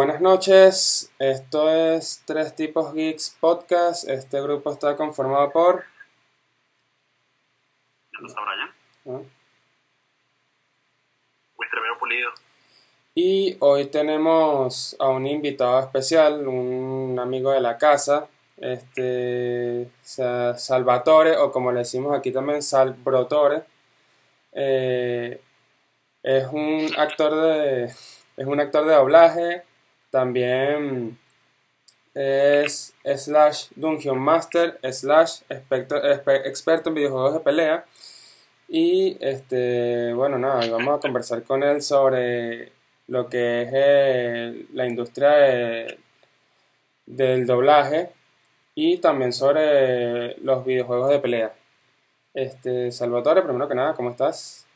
Buenas noches, esto es Tres Tipos Geeks Podcast. Este grupo está conformado por. ¿Dónde está Brian? ¿no? Vuestremeo pulido. Y hoy tenemos a un invitado especial, un amigo de la casa, este Sa- Salvatore, o como le decimos aquí también, Salbrotore. Eh, es un actor de, es un actor de doblaje, también es slash Dungeon Master, slash experto, experto en videojuegos de pelea. Y este, bueno, nada, vamos a conversar con él sobre lo que es la industria de- del doblaje y también sobre los videojuegos de pelea. Este, Salvatore, primero que nada, ¿cómo estás?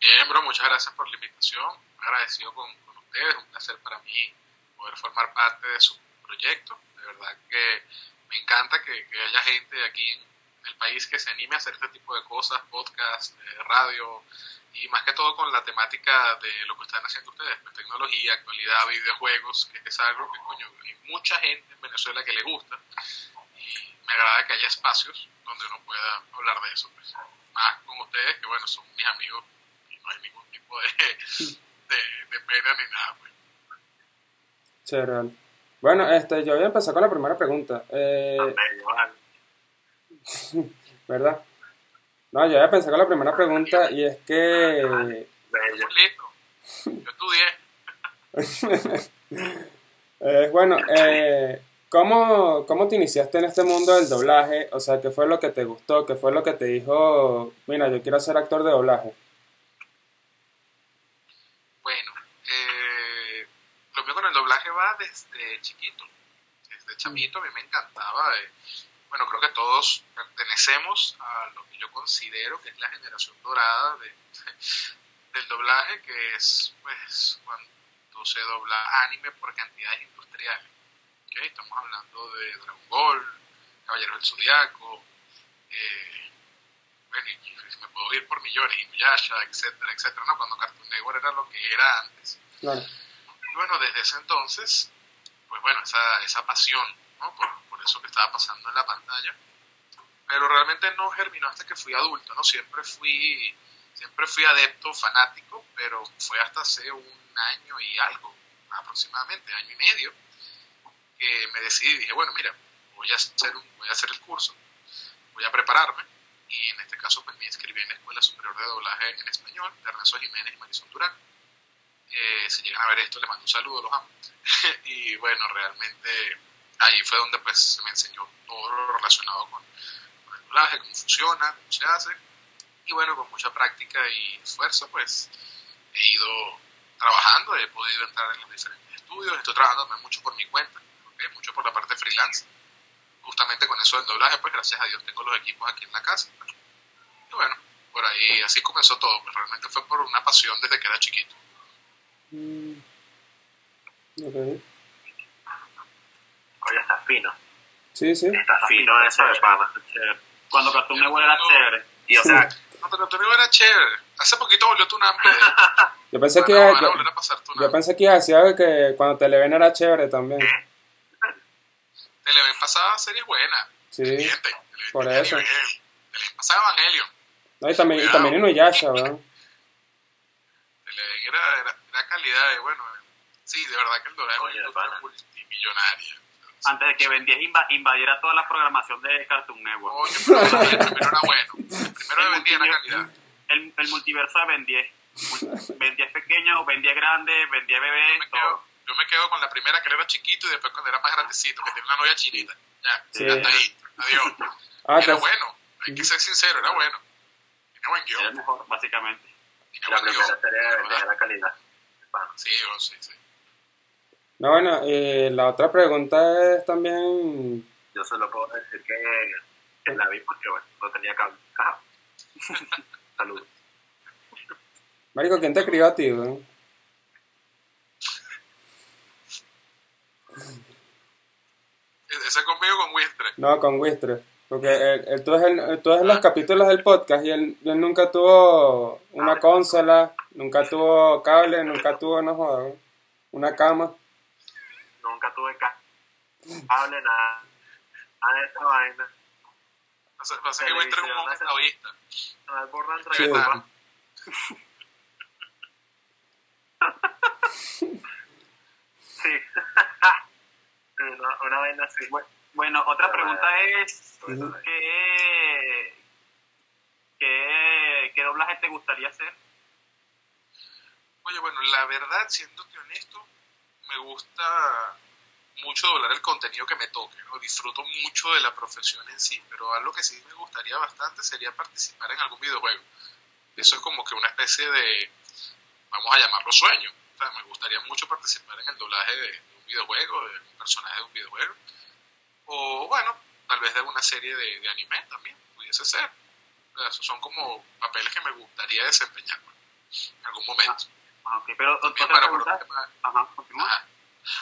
Bien, bro, muchas gracias por la invitación. Agradecido con, con ustedes. Un placer para mí poder formar parte de su proyecto. De verdad que me encanta que, haya gente aquí en, en el país que se anime a hacer este tipo de cosas, podcast, eh, radio, y más que todo con la temática de lo que están haciendo ustedes, pues, tecnología, actualidad, videojuegos, que es algo que, coño, hay mucha gente en Venezuela que le gusta. Y me agrada que haya espacios donde uno pueda hablar de eso. Pues. Más con ustedes, que bueno, son mis amigos y no hay ningún tipo de, de, de pena ni nada. Pues. Chévere. Bueno, este, yo voy a empezar con la primera pregunta. Eh, vale. ¿verdad? No, yo voy a pensar con la primera pregunta y es que. Listo. Yo estudié. Eh, bueno, eh, ¿cómo, ¿cómo te iniciaste en este mundo del doblaje? O sea, ¿qué fue lo que te gustó? ¿Qué fue lo que te dijo, mira, yo quiero ser actor de doblaje? Desde chiquito, desde chamito, a mí me encantaba. eh, bueno, creo que todos pertenecemos a lo que yo considero que es la generación dorada de, del doblaje, que es pues cuando se dobla anime por cantidades industriales. ¿ok? Estamos hablando de Dragon Ball, Caballeros del Zodiaco, eh, bueno, y me puedo ir por millones, Inuyasha, etcétera, etcétera, ¿no? Cuando Cartoon Network era lo que era antes. Claro. Bueno, desde ese entonces, pues bueno, esa, esa pasión, ¿no? Por, por eso que estaba pasando en la pantalla. Pero realmente no germinó hasta que fui adulto, ¿no? Siempre fui, siempre fui adepto, fanático, pero fue hasta hace un año y algo, aproximadamente, año y medio, que me decidí y dije, bueno, mira, voy a hacer, un- voy a hacer el curso, voy a prepararme, y en este caso pues me inscribí en la Escuela Superior de Doblaje en Español, de Ernesto Jiménez y Marisol Durán. Eh, si llegan a ver esto, les mando un saludo, los amo. y bueno, realmente ahí fue donde pues se me enseñó todo lo relacionado con, el doblaje, cómo funciona, cómo se hace. Y bueno, con mucha práctica y esfuerzo pues he ido trabajando, he podido entrar en los diferentes estudios, estoy trabajando mucho por mi cuenta, mucho por la parte freelance. Justamente con eso del doblaje, pues gracias a Dios tengo los equipos aquí en la casa. Y bueno, por ahí así comenzó todo, pues realmente fue por una pasión desde que era chiquito. Ok. Oye, está fino. Sí, sí. Está fino eso de pana. Chévere. Cuando Cartoon Network era chévere. Y o sea, No, pero tu era chévere. Hace poquito volvió tu nombre. Yo pensé que, yo, volver a pasar tu yo pensé que iba a decir algo que cuando Televen era chévere también. Televen pasaba series buenas. Sí, Televen por tenía eso. Televen pasaba Evangelion. no, y también, y también Inuyasha, ¿verdad? Televen era, era, era calidad de, bueno, sí, de verdad que el es una Oye, industria pana. multimillonaria. antes de que Ben 10 inva- invadiera toda la programación de Cartoon Network. Oye, pero el primero era bueno. El primero de El vendía era multiver- calidad. El, el multiverso de Ben 10. Mul- Ben 10 pequeño, Ben 10 grande, Ben 10 bebé, Yo me, todo. quedo, yo me quedo con la primera que él era chiquito y después cuando era más grandecito, que tenía una novia chinita. Ya, Sí. hasta ahí. Adiós. Ah, era bueno. Hay que ser sincero, era bueno. Tenía buen Era el guion. mejor, básicamente. Tenía La buen primera serie de Ben 10 ¿verdad? era calidad. Sí, oh, sí, sí. No, bueno, y la otra pregunta es también, Yo solo puedo decir que, que la vi porque bueno, no tenía cable. Ajá. Saludos. Marico, ¿quién te crió a ti? Ese conmigo con Wistre. No, con Wistre. Porque él, él- tú, ves el- tú ves los capítulos del podcast y él, él nunca tuvo una consola, Nunca tuvo cable, nunca tuvo, no joda, una cama. Nunca tuve ca- cable, nada. Nada de esa vaina. Pasa, que voy a entrar en un entre Sí. Sí. una, una vaina así. Bueno, otra pregunta es, Ujú. ¿qué, qué, qué doblaje te gustaría hacer? Oye, bueno, la verdad, siéndote honesto, me gusta mucho doblar el contenido que me toque, ¿no? Disfruto mucho de la profesión en sí, pero algo que sí me gustaría bastante sería participar en algún videojuego. Eso es como que una especie de, vamos a llamarlo sueño. O sea, me gustaría mucho participar en el doblaje de, un videojuego, de un personaje de un videojuego. O bueno, tal vez de alguna serie de, anime también, pudiese ser. O esos son como papeles que me gustaría desempeñar en algún momento. Ah, ok, pero También otra para por un tema- Ajá, continúa. Ajá.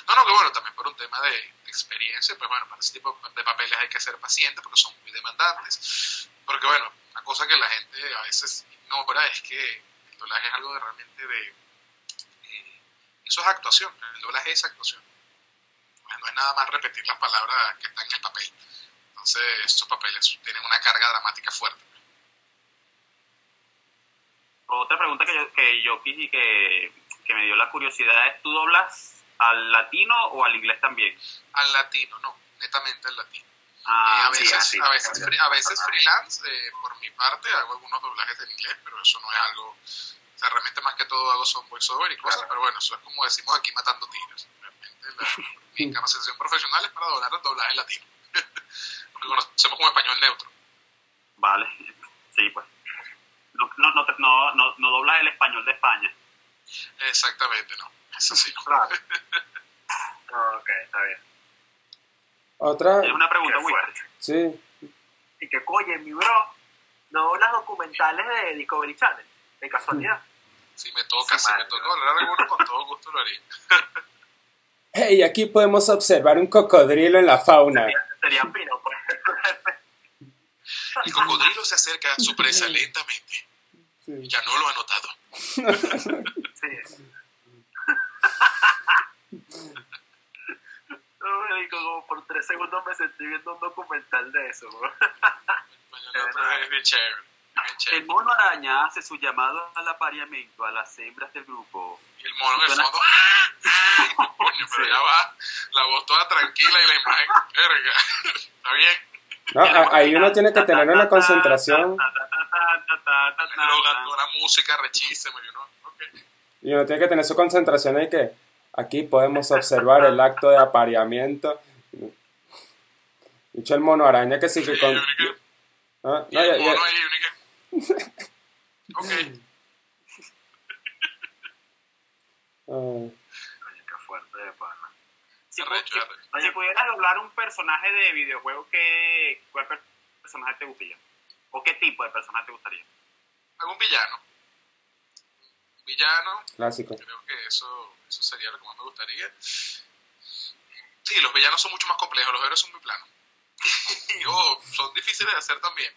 No, no, que bueno, también por un tema de de experiencia, pues bueno, para ese tipo de papeles hay que ser paciente porque son muy demandantes. Porque bueno, una cosa que la gente a veces ignora es que el doblaje es algo de realmente de... eh, eso es actuación, el doblaje es actuación. No es- No es nada más repetir las palabras que están en el papel. Entonces, estos papeles tienen una carga dramática fuerte. Otra pregunta que yo, que yo quise que, que me dio la curiosidad es, ¿tú doblas al latino o al inglés también? Al latino, no, netamente al latino. Ah, Eh, a sí, veces, así. a veces, fri- a veces freelance, eh, por mi parte, hago algunos doblajes en inglés, pero eso no es algo, o sea, realmente más que todo hago son voiceover y cosas, pero bueno, eso es como decimos aquí matando tiros. Realmente la, mi capacitación profesional es para doblar el doblaje latino, porque conocemos como español neutro. Vale, sí, pues. No, no, no, no, no, doblas el español de España. Exactamente, no, eso sí. Claro. Ok, está bien. Otra, Es una pregunta, fuerte. sí, Y que, oye, mi bro, no doblas documentales de Discovery Channel, de casualidad. Si me toca, Sí, si me toca hablar alguno, con todo gusto lo haría. Hey, aquí podemos observar un cocodrilo en la fauna. Sería, sería fino. El cocodrilo se acerca a su presa lentamente, Sí. ya no lo ha notado. Sí. Como por tres segundos me sentí viendo un documental de eso, El mono araña hace su llamado al apareamiento a las hembras del grupo. Y el mono en el fondo, ¡ah! ¡ah! Coño, pero Sí. ya va, la voz toda tranquila y la imagen, verga, está bien. No, ahí uno tiene que tener una concentración. La música rechísima y uno, ok. y uno tiene que tener su concentración ahí que aquí podemos observar el acto de apareamiento. Dicho el mono araña que sí que con... Ah, no, ya- ya- ahí, yo dije, ok. ah, Coño, qué fuerte de pana. Si, Arrecho, pu- arrecho. si pudieras doblar un personaje de videojuego, ¿qué, ¿cuál per- personaje te gustaría? ¿O qué tipo de personaje te gustaría? Algún villano. Un villano, clásico. creo que eso, eso sería lo que más me gustaría. Sí, los villanos son mucho más complejos, los héroes son muy planos. y son difíciles de hacer también.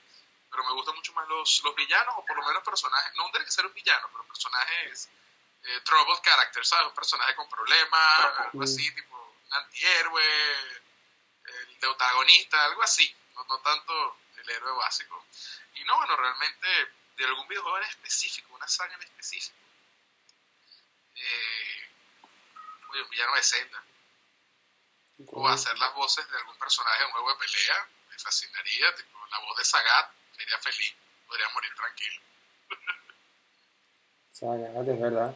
Pero me gustan mucho más los, los villanos, o por lo menos personajes, no tiene que ser un villano, pero personajes eh, troubled characters, ¿sabes? Un personaje con problemas, algo así, tipo un antihéroe, el protagonista, algo así, no, no tanto el héroe básico. Y no, bueno, realmente de algún videojuego en específico, una saga en específico. Eh, oye, un villano de Zelda. O hacer las voces de algún personaje de un juego de pelea, me fascinaría. Tipo, la voz de Sagat, sería feliz. Podría morir tranquilo. Saga, de verdad.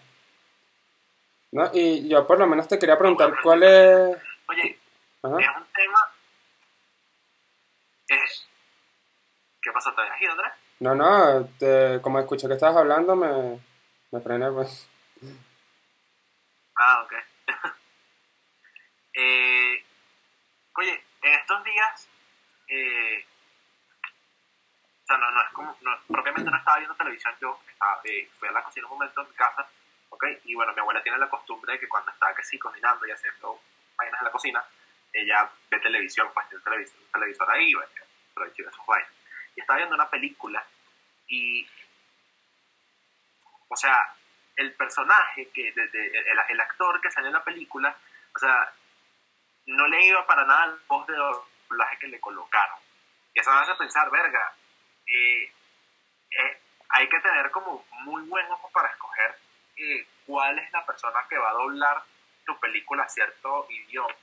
No, y yo por lo menos te quería preguntar cuál es... Oye, Ajá. es un tema. Es... ¿Qué pasa? ¿Te has ido, Andrés? No, no, te- como escuché que estabas hablando, me, me frené, pues. Ah, ok. eh, oye, en estos días, eh, o sea, no, no es como, no, propiamente no estaba viendo televisión, yo estaba, eh, fui a la cocina un momento en mi casa, ok, y bueno, mi abuela tiene la costumbre de que cuando que sí cocinando y haciendo vainas en la cocina, ella ve televisión, pues tiene un televisor, ahí, bueno, aprovecha sus vainas. Y estaba viendo una película y, o sea, el personaje, que de, de- el, el actor que salió en la película, o sea, no le iba para nada la voz de doblaje que le colocaron. Y eso me hace pensar, verga, eh, eh, hay que tener como muy buen ojo para escoger eh, cuál es la persona que va a doblar tu película a cierto idioma.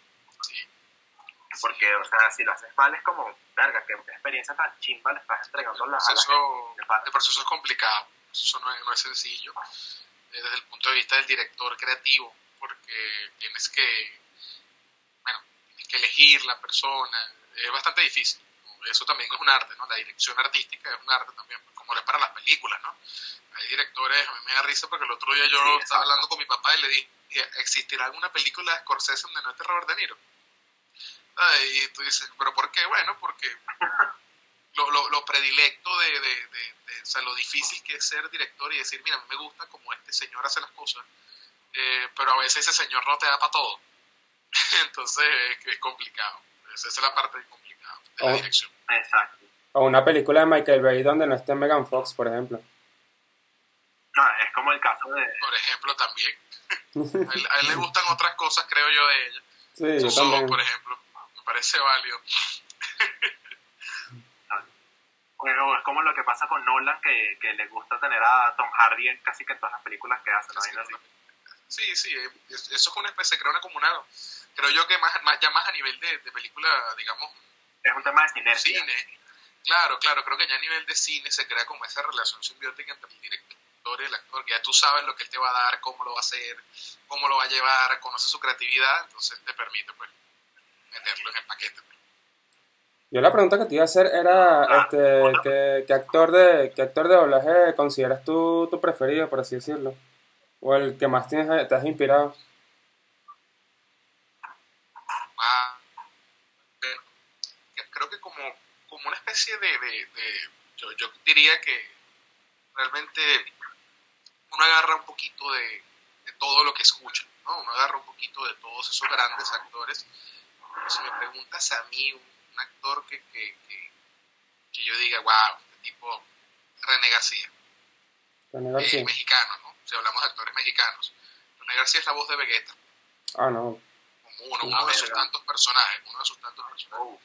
Porque, o sea, si lo haces mal es como, verga, qué experiencia tan chimba le estás entregando a la, a la proceso, gente. el proceso es complicado, eso no es, no es sencillo eh, desde el punto de vista del director creativo, porque tienes que, bueno, tienes que elegir la persona, es bastante difícil. Eso también es un arte, ¿no? La dirección artística es un arte también, pues, como lo es para las películas, ¿no? Hay directores, a mí me da risa porque el otro día yo Sí, estaba hablando con mi papá y le dije, ¿existirá alguna película de Scorsese donde no esté Robert De Niro? Y tú dices, ¿pero por qué? Bueno, porque lo, lo, lo predilecto de, de, de- de- o sea, lo difícil que es ser director y decir, mira, a mí me gusta como este señor hace las cosas, eh, pero a veces ese señor no te da para todo. Entonces es, es complicado. Esa es la parte complicada Exacto. O una película de Michael Bay donde no esté Megan Fox, por ejemplo. No, es como el caso de... Por ejemplo, también. A él, a él le gustan otras cosas, creo yo, de ella. Sí, también. por ejemplo. Me parece válido. O es como lo que pasa con Nolan, que, que le gusta tener a Tom Hardy en casi que en todas las películas que hace, ¿no? Vaina así. Sí, sí, eh, es- eso es una especie, se crea una comunidad. Creo yo que más, más ya más a nivel de, de película, digamos, Es un tema de sinergia. cine. Claro, claro, creo que ya a nivel de cine se crea como esa relación simbiótica entre el director y el actor, que ya tú sabes lo que él te va a dar, cómo lo va a hacer, cómo lo va a llevar, conoces su creatividad, entonces te permite pues meterlo en el paquete. pues. Yo la pregunta que te iba a hacer era, Ah, este, otra. ¿qué, qué actor de, qué actor de doblaje consideras tú tu preferido, por así decirlo? O el que más tienes, te has inspirado. Ah, eh, que- creo que como, como una especie de, de- de- yo, yo diría que realmente uno agarra un poquito de, de todo lo que escucha, ¿no? Uno agarra un poquito de todos esos grandes actores. Si me preguntas a mí, un, un actor que, que, que, que yo diga, wow, este tipo, René García, René eh, García. mexicano, ¿no? Si hablamos de actores mexicanos. René García es la voz de Vegeta Ah, no. como uno, Ah, uno de sus verga. tantos personajes, uno de sus tantos personajes. Oh,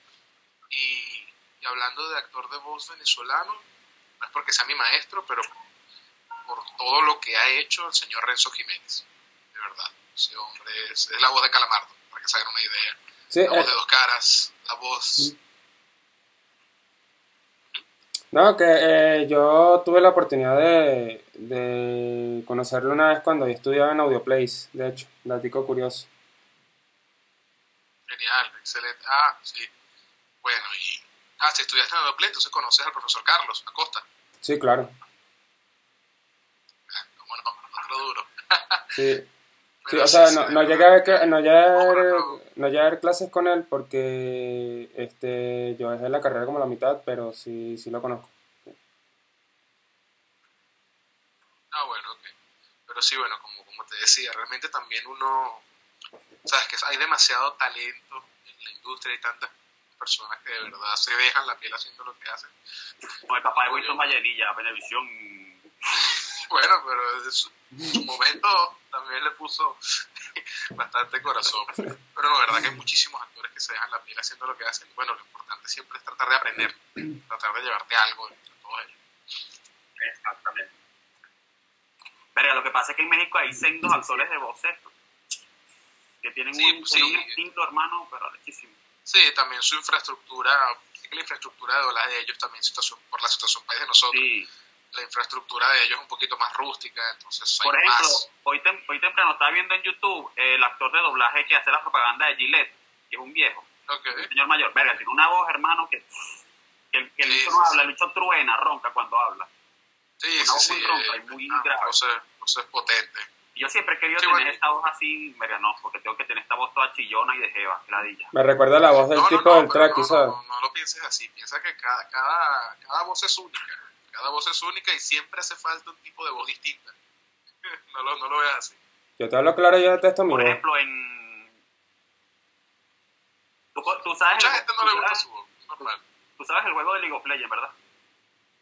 Y, y hablando de actor de voz venezolano, no es porque sea mi maestro, pero por todo lo que ha hecho el señor Renzo Jiménez, de verdad. Ese hombre es, es la voz de Calamardo, para que se hagan una idea. Sí, La voz eh, de dos caras, la voz... no, que eh, yo tuve la oportunidad de, de conocerlo una vez cuando yo estudiaba en Audioplays, de hecho, datico curioso. Genial, excelente. Ah, sí. Bueno, y... Ah, si estudiaste en Adople, entonces conoces al profesor Carlos Acosta. Sí, claro. Ah, cómo no, otro duro. Sí, o sea, no, no llegué a ver, no llegué a ver, No, no. no llegué a ver clases con él porque este, yo dejé la carrera como la mitad, pero sí, sí lo conozco. Ah, bueno, ok. Pero sí, bueno, como, como te decía, realmente también uno, sabes que hay demasiado talento en la industria y tantas personas que de verdad se dejan la piel haciendo lo que hacen. Como el papá de Wilson Vallenilla, Venevisión. Bueno, pero en su, su momento también le puso bastante corazón. Pero no, verdad que hay muchísimos actores que se dejan la piel haciendo lo que hacen. Bueno, lo importante siempre es tratar de aprender, tratar de llevarte algo de todo ello. exactamente. Verga, lo que pasa es que en México hay sendos actores de voces que tienen Sí, un, sí. un instinto, hermano, pero altísimo. Sí, también su infraestructura, la infraestructura de doblaje de ellos también, situación, por la situación país de nosotros, Sí. la infraestructura de ellos es un poquito más rústica, entonces Por ejemplo, más. hoy, tem- hoy temprano estaba viendo en YouTube eh, el actor de doblaje que hace la propaganda de Gillette, que es un viejo, Ok. un señor mayor. Verga, tiene una voz, hermano, que, que el, que el Sí, no sí. habla, el bicho truena, ronca cuando habla. Sí, una sí, voz sí. muy ronca eh, y muy grave. José, José es potente. Yo siempre he querido Sí, tener bueno. esta voz así, no, porque tengo que tener esta voz toda chillona y de jeva, ladilla. Me recuerda la voz del No, tipo no, del track, no, ¿sabes? no, no lo pienses así, piensa que cada, cada, cada voz es única, cada voz es única y siempre hace falta un tipo de voz distinta. no, lo, no lo veas así. Yo te hablo claro, yo detesto mi Por voz. ejemplo, en... Tú, sabes Mucha el- gente no tú le gusta sabes- su voz, normal. Tú sabes el juego de League of Legends, ¿verdad?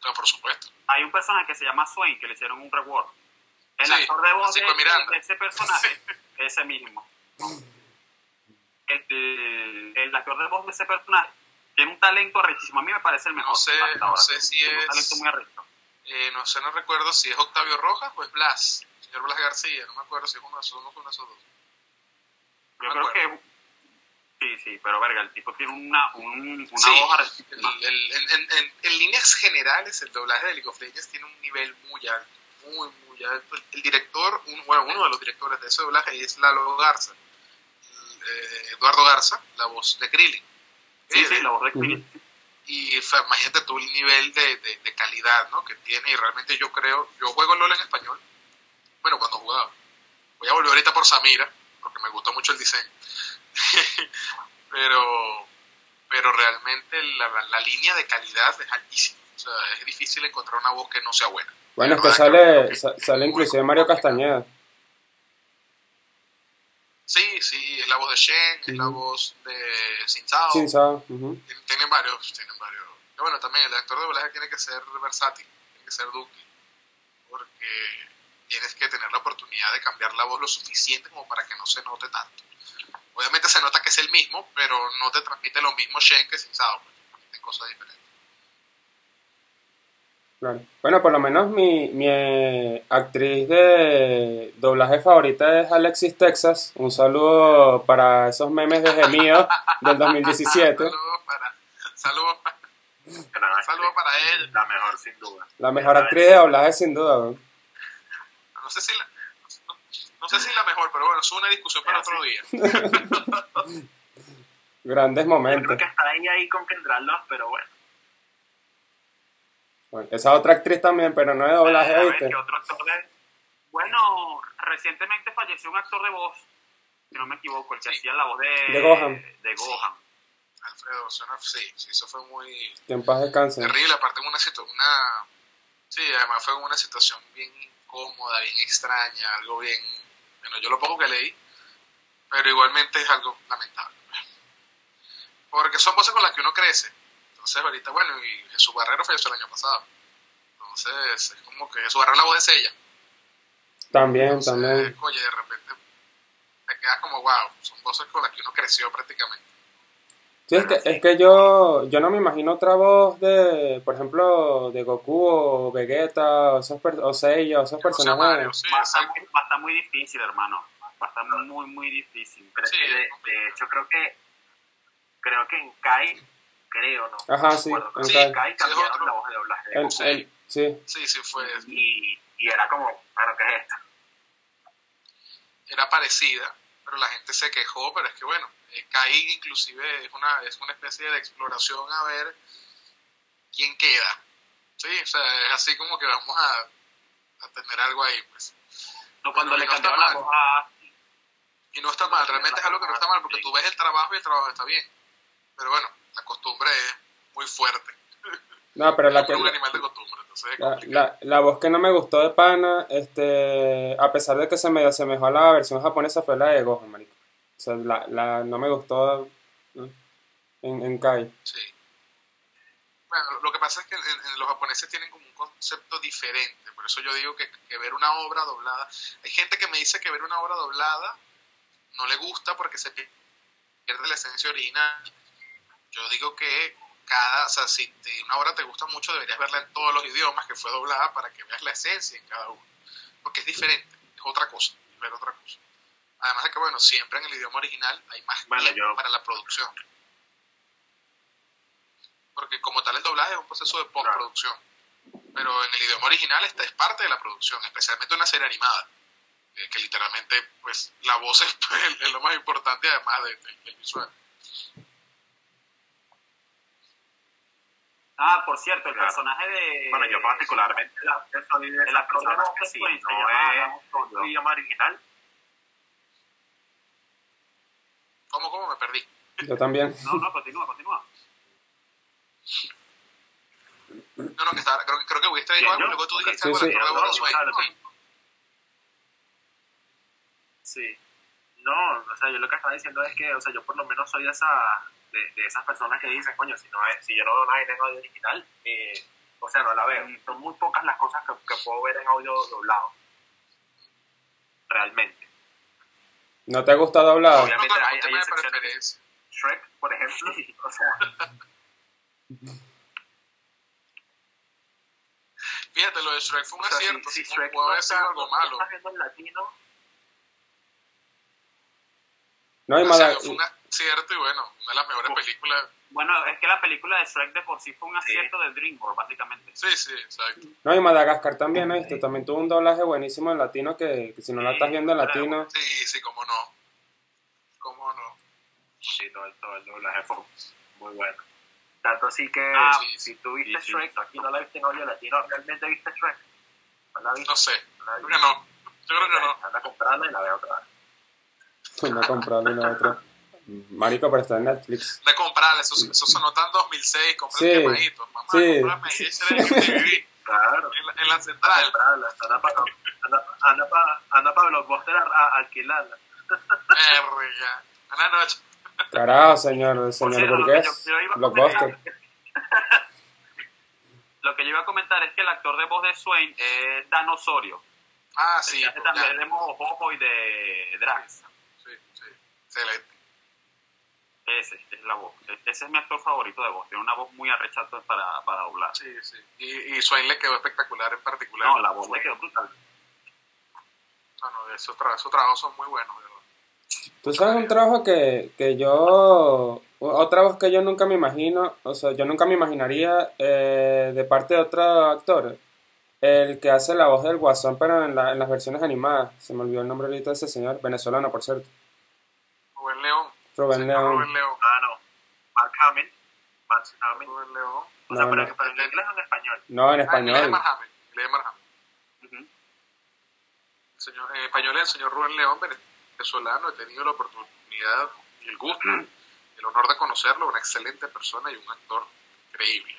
No, por supuesto. Hay un personaje que se llama Swain, que le hicieron un rework. El Sí, actor de voz de, de ese personaje, ese mismo. El, el actor de voz de ese personaje tiene un talento arrechísimo. A mí me parece el mejor. No sé- hasta no ahora. sé si Tiene es- Un talento muy arrecho. Eh, no sé, no recuerdo si es Octavio Rojas o es Blas. Señor Blas García, no me acuerdo si es uno de esos, uno de esos dos. Yo creo acuerdo. que. Sí, sí, pero verga, el tipo tiene una, un, una Sí, voz El- arrechísima. el- en, en- en- en líneas generales, el doblaje de League of Legends tiene un nivel muy alto, muy, muy alto. El, director, un- bueno, uno de los directores de ese doblaje es Lalo Garza, el, eh, Eduardo Garza, la voz de Krillin. Sí, Eh, sí, la voz de. Krillin. y o sea, imagínate tú el nivel de, de- de calidad ¿no? que tiene y realmente yo creo, yo juego LOL en español, bueno, cuando jugaba, voy a volver ahorita por Samira, porque me gusta mucho el diseño, pero pero realmente la, la- la línea de calidad es altísima, o sea, es difícil encontrar una voz que no sea buena. Bueno, es que verdad sale, sale inclusive Mario Castañeda. Sí, sí, es la voz de Shen, es la voz de Sin Sao, Sin Sao, ujú. Tienen, tienen varios, tienen varios. Y bueno, también el actor de doblaje tiene que ser versátil, tiene que ser dúctil, porque tienes que tener la oportunidad de cambiar la voz lo suficiente como para que no se note tanto. Obviamente se nota que es el mismo, pero no te transmite lo mismo Shen que Sin Sao, transmiten cosas diferentes. Claro. Bueno, por lo menos mi, mi eh, actriz de doblaje favorita es Alexis Texas. Un saludo para esos memes de gemidos del 2017. Saludos para, saludos para, Gran saludos para él. La mejor, sin duda. La mejor actriz de doblaje sin duda. No sé si la, no, no sé si la mejor, pero bueno, es una discusión para otro día. Grandes Yo momentos. creo que está ahí, ahí con Kendall Love, pero bueno. Bueno, esa otra actriz también, pero no de doblaje, ¿viste? ¿qué otro actor de- Bueno, recientemente falleció un actor de voz, si no me equivoco, el que Sí. hacía la voz de, De Gohan. de Gohan. Alfredo, suena, sí, sí, eso fue muy, Que en paz descanse. terrible, aparte en una situación, una, sí, además fue una situación bien incómoda, bien extraña, algo bien, bueno, yo lo poco que leí, pero igualmente es algo lamentable. Porque son voces con las que uno crece. Entonces ahorita, bueno, y Jesús Barrero falleció el año pasado. Entonces, es como que Jesús Barrero la voz de ella. También, Entonces, también. oye, de repente te quedas como, wow, son voces con las que uno creció prácticamente. Sí, es que, es que yo, yo no me imagino otra voz de, por ejemplo, de Goku o Vegeta o, esos o Seiya o esos Que no sea Mario, personajes. sí, Va a, estar, muy- va a estar muy difícil, hermano. Va a estar muy, muy difícil. Pero Sí, es que de, de hecho creo que creo que en Kai, creo, ¿no? Ajá, No sí, recuerdo, pero sí, Sí, cambiaron otro. la voz de doblaje de El- Goku. el- sí, Sí, sí, fue, y, y era como, bueno, ¿qué es esto? era parecida, pero la gente se quejó, pero es que bueno, eh, Kai inclusive es una, es una especie de exploración a ver quién queda. Sí, o sea, es así como que vamos a, a tener algo ahí, pues. No, cuando Bueno, le y no cambiaron la voz a... Y no está mal, realmente es algo que no está mal, porque tú ves el trabajo y el trabajo está bien. Pero bueno, la costumbre es muy fuerte. no, pero la que, es un animal de costumbre, entonces es la, la, la voz que no me gustó de Pana, este, a pesar de que se me asemejó a la versión japonesa, fue la de Gohan, marico. O sea, la, la, no me gustó en, en Kai. Sí. Bueno, lo que pasa es que en- en los japoneses tienen como un concepto diferente, por eso yo digo que, que ver una obra doblada, hay gente que me dice que ver una obra doblada no le gusta porque se pierde la esencia original. Yo digo que cada, o sea, si una obra te gusta mucho deberías verla en todos los idiomas que fue doblada para que veas la esencia en cada uno, porque es diferente, es otra cosa, es ver otra cosa. Además de que, bueno, siempre en el idioma original hay más Bueno, tiempo yo- para la producción porque como tal el doblaje es un proceso de postproducción. Pero en el idioma original esta es parte de la producción, especialmente una serie animada, eh, que literalmente pues la voz es, es lo más importante además de- de- del visual. Ah, por cierto, el Claro. personaje de... Bueno, yo particularmente la, soy de el actor de voz que sí, no es un idioma original, ¿Cómo, cómo me perdí? Yo también. No, no, continúa, continúa. No, no, que estaba, creo, que- creo que dicho ¿Quién, algo, luego tú dijiste Sí, algo sí. no, no. Sí. No, o sea, yo lo que estaba diciendo es que, o sea, yo por lo menos soy de, esa, de, de esas personas que dicen, coño, si, no es, si yo no veo nada en audio original, eh, o sea, no la veo. Son muy pocas las cosas que, que puedo ver en audio doblado. realmente. ¿No te gusta doblado? Obviamente No, como hay- hay excepciones. preferencia. Shrek, por ejemplo, o sea, Fíjate, lo de Shrek fue un o sea, si, acierto. si Shrek no está, algo no malo. estás viendo en latino, No, y O sea, Mada- fue un acierto y bueno, una de las mejores películas. Bueno, es que la película de Shrek de por sí fue un acierto de DreamWorks, básicamente. Sí, sí, exacto. no, y Madagascar también, ¿oíste? También tuvo un doblaje buenísimo en latino que, que si no la estás viendo en latino... Sí, sí, cómo no. Cómo no. sí, todo, el- todo el doblaje fue muy bueno. Tanto así que Ah, si, si tú viste sí, sí, Shrek y no la viste en audio latino, ¿realmente viste Shrek? ¿No la viste? No sé. ¿No la Creo que no. Yo creo que no. Anda a comprarla y la veo otra vez. Una comprarla y la otra. Marico, pero está en Netflix. De comprarla, eso, eso sonó tan 2006, compré Sí, el quemadito. Mamá, sí. comprame Claro. en la, en la central. anda para anda, anda pa, anda pa Blockbuster a, a alquilarla. Verga. Buenas noches. Carajo, señor, señor cierto, Burgués. yo- yo Blockbuster. Lo que yo iba a comentar es que el actor de voz de Swain es Dan Osorio. Ah, sí. que hace ya. también de Mojojojo y de Drax. Sí, sí. Excelente. Ese es la voz. E- Ese es mi actor favorito de voz. Tiene una voz muy arrecha para, para doblar. Sí, sí. Y, y Swain le quedó espectacular en particular. No, la voz le quedó brutal. No, no, esos, tra esos trabajos son muy buenos, verdad. Tú sabes un trabajo que, que yo, otra voz que yo nunca me imagino, o sea, yo nunca me imaginaría eh, de parte de otro actor, el que hace la voz del Guasón, pero en, la- en las versiones animadas, se me olvidó el nombre ahorita de ese señor, venezolano por cierto. Rubén Señor León. Rubén León. Ah, no. Mark Hamill. Mark Hamill. Rubén León. O No, sea, pero, no. pero en inglés o en español. No, en Ah, español. Marham. Inglés de Marham. Ujú. El señor, en español es el señor Rubén León, venezolano. He tenido la oportunidad y el gusto, el honor de conocerlo. Una excelente persona y un actor increíble.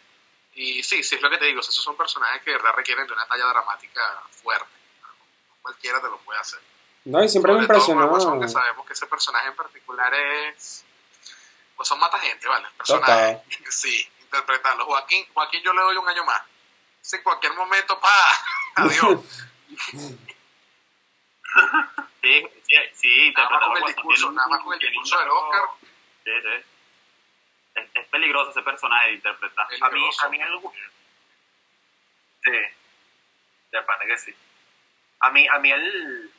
Y sí, sí, es lo que te digo. o sea, esos son personajes que de verdad requieren de una talla dramática fuerte. No cualquiera te lo puede hacer. No, y siempre me Sobre impresionó. por Guasón, que sabemos que ese personaje en particular es. Pues son mata gente, ¿vale? El personaje. Sí, interpretarlo. Joaquín, Joaquín, yo le doy un año más. Si en cualquier momento, pa, adiós. Sí, sí, sí, Nada más con el interpretarlo discurso, nada más con el discurso del Oscar. Sí, sí. Es, es peligroso ese personaje de interpretar. A mí, a mí el... Sí. De pana que sí. A mí, a mí el,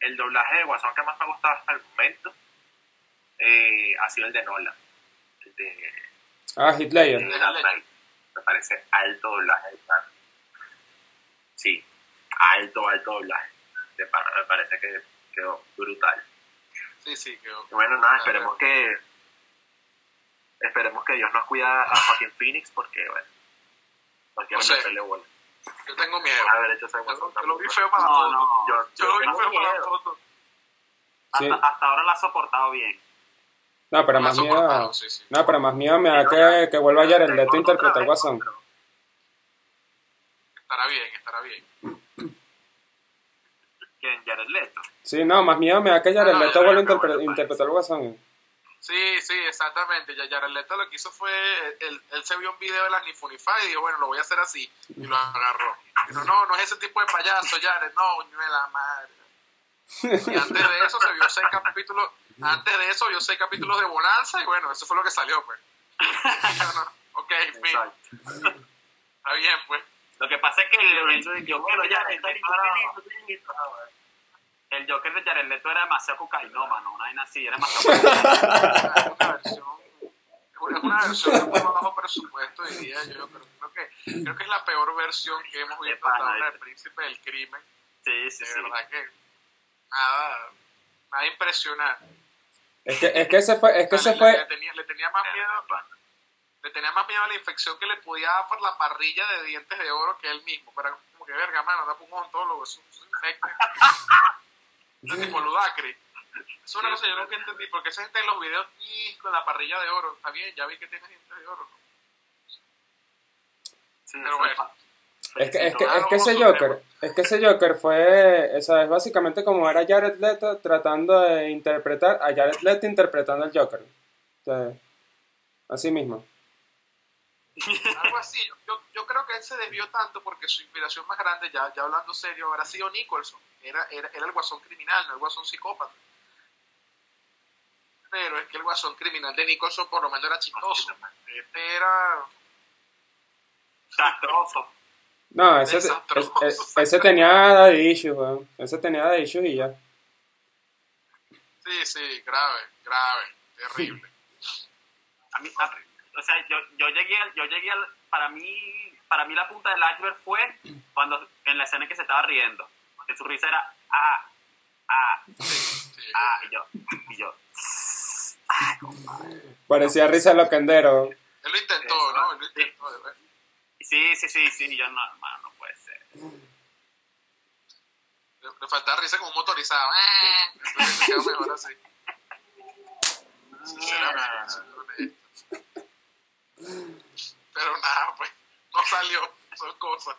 el doblaje de Guasón que más me ha gustado hasta el momento eh, ha sido el de Nolan. El de, Ah, Hitler. de. Me parece alto doblaje de. Sí, alto, alto doblaje. De me parece que quedó brutal. Sí, sí, quedó. Bueno, nada, esperemos que esperemos que Dios nos cuida a Joaquín Phoenix porque, bueno, no quiero meterle bola. Yo tengo miedo. Yo, yo lo vi feo para la No, foto. no. Yo, Yo lo vi feo para foto. Sí. Hasta, hasta ahora la ha soportado bien. No, pero más miedo. sí, sí. No, pero más miedo me da que, que vuelva Jared Leto a interpretar al Guasón. Estará bien, estará bien. ¿Quién? Jared Leto. Sí, no, más miedo me da que Jared No, no, Leto vuelva a interpretar Guasón. Sí, sí, exactamente. Ya Jared Leto lo que hizo fue, él, él se vio un video de las Nifunify y dijo, bueno, lo voy a hacer así. Y lo agarró. Pero no, no es ese tipo de payaso, Jared, no, de la madre. Y antes de eso se vio seis capítulos, antes de eso vio seis capítulos de Bonanza y bueno, eso fue lo que salió, pues. No, no, ok, fin, está bien, pues. Lo que pasa es que el, el, Joker Bueno, de ya, está listo, el Joker de Jared Leto era demasiado cocainómano, una vaina así, era demasiado Es una versión, es una versión de muy bajo presupuesto, diría yo, pero creo que, creo que es la peor versión que hemos visto hasta ahora del Príncipe del Crimen. Sí, sí, De sí. verdad que nada, nada impresionante. Es que, es que ese fue, es que Le- ese le, fue, le tenía, le tenía más miedo, le tenía más miedo a la infección que le podía dar por la parrilla de dientes de oro que él mismo. Pero como que verga, mano, anda por un odontólogo, eso eso infecta. Es tipo ludacre. Es una cosa que yo nunca entendí, porque esa gente en los videos y con la parrilla de oro, está bien, ya vi que tiene dientes de oro. Sí, Pero bueno, es que, es que, es que ese Joker, es que ese Joker fue, esa es básicamente como era Jared Leto tratando de interpretar a Jared Leto interpretando al Joker. O sea, así mismo. Algo así. Yo, yo, yo creo que él se desvió tanto porque su inspiración más grande, ya, ya hablando serio, habrá sido Nicholson. Era, era, era el guasón criminal, no el guasón psicópata. Pero es que el guasón criminal de Nicholson por lo menos era chistoso. Este era Castroso. No, ese, Desastroso. ese, ese tenía daddy issues, weón. Ese tenía daddy issues y ya. Sí, sí, grave, grave, terrible. A mí, a- o sea, yo, yo llegué, al- yo llegué al, para mí, para mí la punta del iceberg fue cuando, en la escena en que se estaba riendo. Que su risa era, ah, ah, ah, y yo, y yo, Parecía risa loquendero. Él lo intentó, Eso, ¿no? Él lo sí. intentó. de verdad. sí, sí, sí, sí, yo no, hermano, no puede ser. Le, le faltaba risa como. Entonces quedó mejor así. Sinceramente. Pero nada, pues, no salió. Son cosas.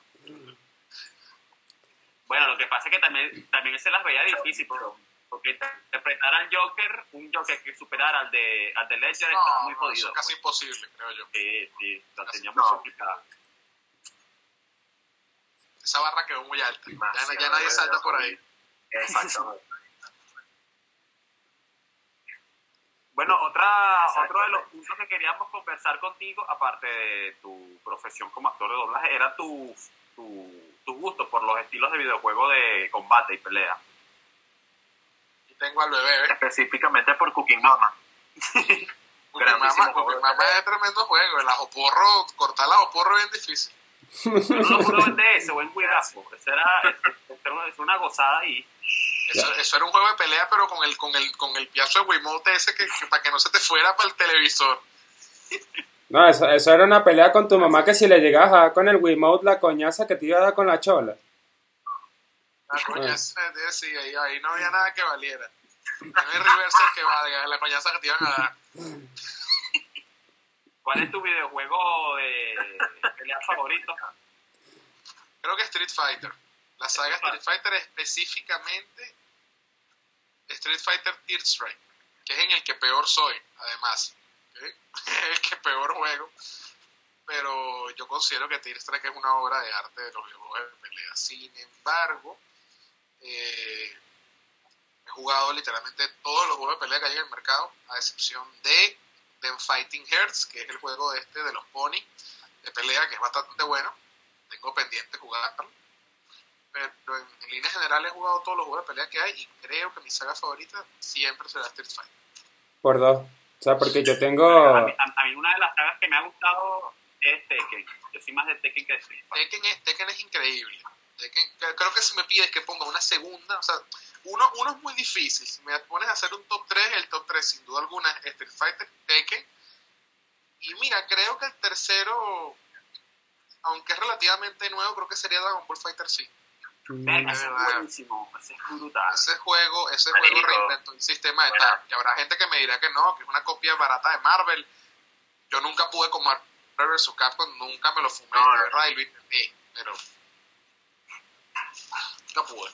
Bueno, lo que pasa es que también, también se las veía difícil, pero, porque interpretar al Joker, un Joker que superara al de, al de Ledger, estaba No, muy no, jodido. eso es casi pues. imposible, creo yo. Sí, sí, lo tenía muy complicado. Esa barra quedó muy alta. Ya, ya nadie salta por ahí. Exactamente. Bueno, otra, otro de los puntos que queríamos conversar contigo, aparte de tu profesión como actor de doblaje, era tu, tu, tu gusto por los estilos de videojuego de combate y pelea. Y tengo al bebé. Específicamente por Cooking Mama. Porque juego. mamá es tremendo juego. El ajoporro, cortar el ajoporro es bien difícil. No lo juro en DS o en Cuidazo. Esa era, era una- es una gozada ahí. Eso, eso era un juego de pelea, pero con el, con el, con el piazo de Wiimote ese que, que para que no se te fuera para el televisor. No, eso, eso era una pelea con tu mamá que si le llegabas a dar con el Wiimote la coñaza que te iba a dar con la chola. La coñaza, eh, sí, ahí, ahí no había nada que valiera. No hay reverse que valga, la coñaza que te iban a dar. ¿Cuál es tu videojuego de pelea favorito? Creo que Street Fighter. La saga Street Fighter específicamente Street Fighter Tear Strike, que es en el que peor soy, además. el que peor juego. Pero yo considero que Tear Strike es una obra de arte de los videojuegos de pelea. Sin embargo, eh, he jugado literalmente todos los juegos de pelea que hay en el mercado, a excepción de The Fighting Hearts, que es el juego de este de los pony de pelea, que es bastante bueno. Tengo pendiente jugarlo pero en, en líneas generales he jugado todos los juegos de pelea que hay y creo que mi saga favorita siempre será Street Fighter. Por dos. O sea, porque yo tengo... A mí, una de las sagas que me ha gustado es Tekken. Yo soy más de Tekken que de Street Fighter. Tekken es, Tekken es increíble. Creo que si me pides que ponga una segunda, o sea, uno, uno es muy difícil. Si me pones a hacer un top 3, el top 3 sin duda alguna es Street Fighter, Tekken. Y mira, creo que el tercero, aunque es relativamente nuevo, creo que sería Dragon Ball Fighter 5. Ese es buenísimo, es brutal. Ese juego, ese juego reinventó un sistema de tap. Y habrá gente que me dirá que no, que es una copia barata de Marvel. Yo nunca pude comer Marvel vs. Capcom, nunca me lo fumé, no, la verdad, pero no pude.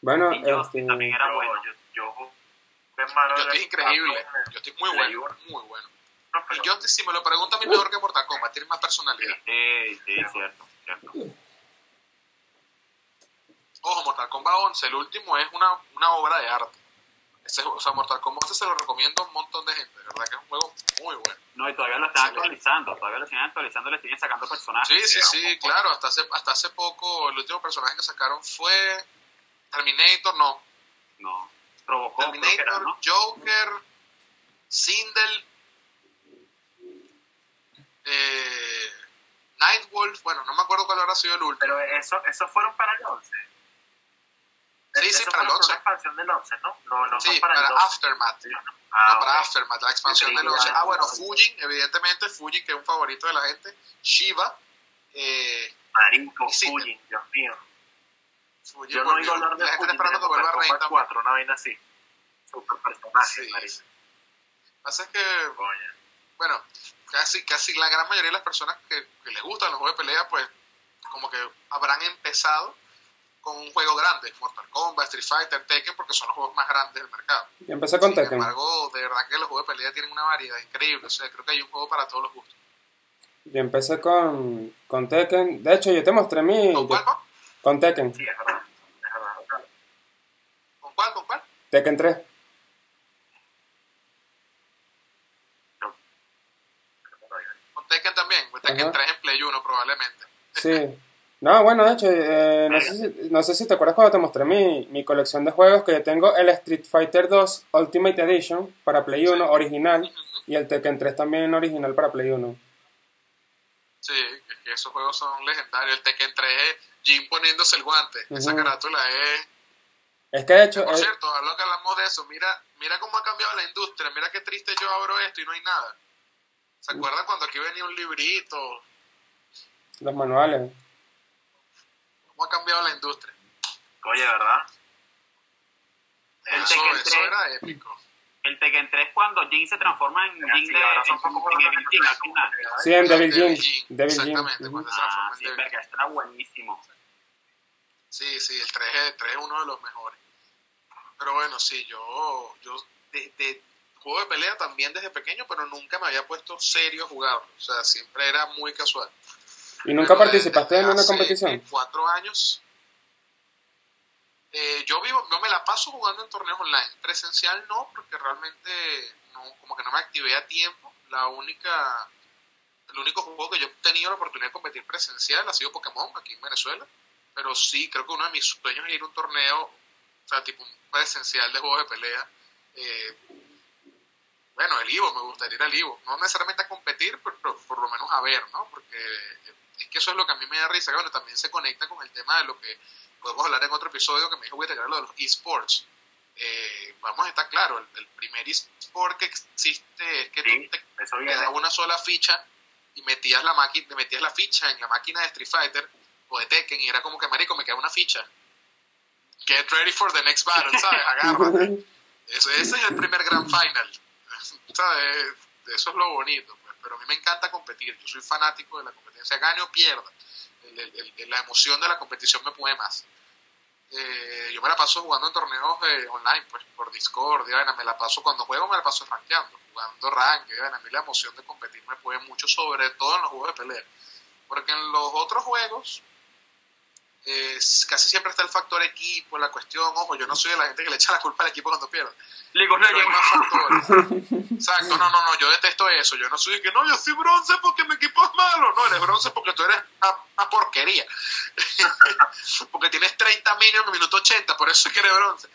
Bueno, yo, este, también era bueno. Yo, yo, estoy increíble. Yo estoy muy bueno, muy bueno. Pero, yo, si me lo pregunta a mí, mejor que Mortal Kombat, tiene más personalidad. Sí, sí, es cierto, cierto. Ojo, Mortal Kombat 11, el último es una, una obra de arte. Ese, o sea, Mortal Kombat 11 se lo recomiendo a un montón de gente, de verdad que es un juego muy bueno. No, y todavía lo están actualizando. Todavía lo siguen actualizando, le siguen sacando personajes. Sí, sí, sí, poco- claro, hasta hace, hasta hace poco el último personaje que sacaron fue Terminator, no, No. Robocop, era, Terminator, ¿no? Joker, Sindel, eh, Nightwolf, bueno, no me acuerdo cuál habrá sido el último. Pero eso, eso fueron para el 11. Sí, sí, Eso para el fueron 11. una expansión del 11, ¿no? Sí, para, para el 12. Aftermath. Ah, no, para ok. Aftermath, la expansión Sí, del sí, 11. ya. Ah, bueno, Fujin, evidentemente, Fujin, que es un favorito de la gente. Shiva, eh, Marico, Sí. Fujin, Dios mío. Fujin Yo no oigo hablar de La gente Fujin está esperando que vuelva Mortal Rey Kombat también. 4, una vaina así. Super personaje, Sí, marico. sí. Pasa es que Coño. bueno, casi, casi la gran mayoría de las personas que, que les gustan los juegos de pelea, pues como que habrán empezado con un juego grande, Mortal Kombat, Street Fighter, Tekken, porque son los juegos más grandes del mercado. Yo empecé con Sin Tekken. embargo, de verdad que los juegos de pelea tienen una variedad increíble. O sea, creo que hay un juego para todos los gustos. Yo empecé con, con Tekken. De hecho, yo te mostré mi... ¿Con cuál, Pau? Con Tekken. Sí, es verdad. Es verdad. ¿Con cuál? ¿Con cuál? Tekken 3. Con Tekken también. Con Tekken Ajá. 3 en Play 1 probablemente. Sí. No, bueno, de hecho, eh, no, sé si, no sé si te acuerdas cuando te mostré mi, mi colección de juegos, que yo tengo el Street Fighter 2 Ultimate Edition para Play 1 original y el Tekken 3 también original para Play 1. Sí, es que esos juegos son legendarios. El Tekken 3 es Jin poniéndose el guante. Esa Ujú. carátula es... Es que de hecho, Por eh, cierto, a lo que hablamos de eso, mira, mira cómo ha cambiado la industria. Mira qué triste yo abro esto y no hay nada. ¿Se acuerdan cuando aquí venía un librito? los manuales. ¿Cómo ha cambiado la industria? Oye, ¿verdad? El Eso, Tekken eso 3. era épico. El Tekken 3 cuando Jin se transforma en Jin Sí, de ahora son poco en Evil Jin al final. Sí, en Devil Devil Jin. Devil Jin. exactamente, cuando se Ah, transforma en sí, Devil era buenísimo. Sí, sí, el 3, es- el 3 es uno de los mejores. Pero bueno, sí, yo, yo de, de juego de pelea también desde pequeño, pero nunca me había puesto serio a jugarlo. O sea, siempre era muy casual. ¿Y nunca Pero participaste en una competición? eh, Cuatro años. Eh, yo vivo, yo me la paso jugando en torneos online. Presencial no, porque realmente no, como que no me activé a tiempo. La única, el único juego que yo he tenido la oportunidad de competir presencial ha sido Pokémon aquí en Venezuela. Pero sí, creo que uno de mis sueños es ir a un torneo, o sea, tipo un presencial de juegos de pelea. Eh, bueno, el Ivo, me gustaría ir al Ivo. No necesariamente a competir, pero, pero por lo menos a ver, ¿no? Porque es que eso es lo que a mí me da risa. que, Bueno, también se conecta con el tema de lo que podemos hablar en otro episodio que me dijo voy a llegar lo de los esports. Eh, vamos a estar claro, el, el primer esport que existe es que Sí, tú te te daba una sola ficha y metías la máquina, metías la ficha en la máquina de Street Fighter o de Tekken y era como que marico me queda una ficha. Get ready for the next battle, ¿sabes? Agárrate. Eso- ese es el primer gran final. ¿Sabes? Eso es lo bonito, pues. Pero a mí me encanta competir. Yo soy fanático de la competencia. Gane o pierda. La emoción de la competición me puede más. Eh, yo me la paso jugando en torneos eh, online, pues por Discord. me la paso cuando juego, me la paso rankeando, jugando rank. A mí la emoción de competir me puede mucho, sobre todo en los juegos de pelea. Porque en los otros juegos eh, casi siempre está el factor equipo, la cuestión. Ojo, yo no soy de la gente que le echa la culpa al equipo cuando pierde. Más factores. Exacto, no, no, no, yo detesto eso. Yo no soy de que no, yo soy bronce porque mi equipo es malo. No, eres bronce porque tú eres una, una porquería. porque tienes 30 minions en el minuto 80, por eso es que eres bronce.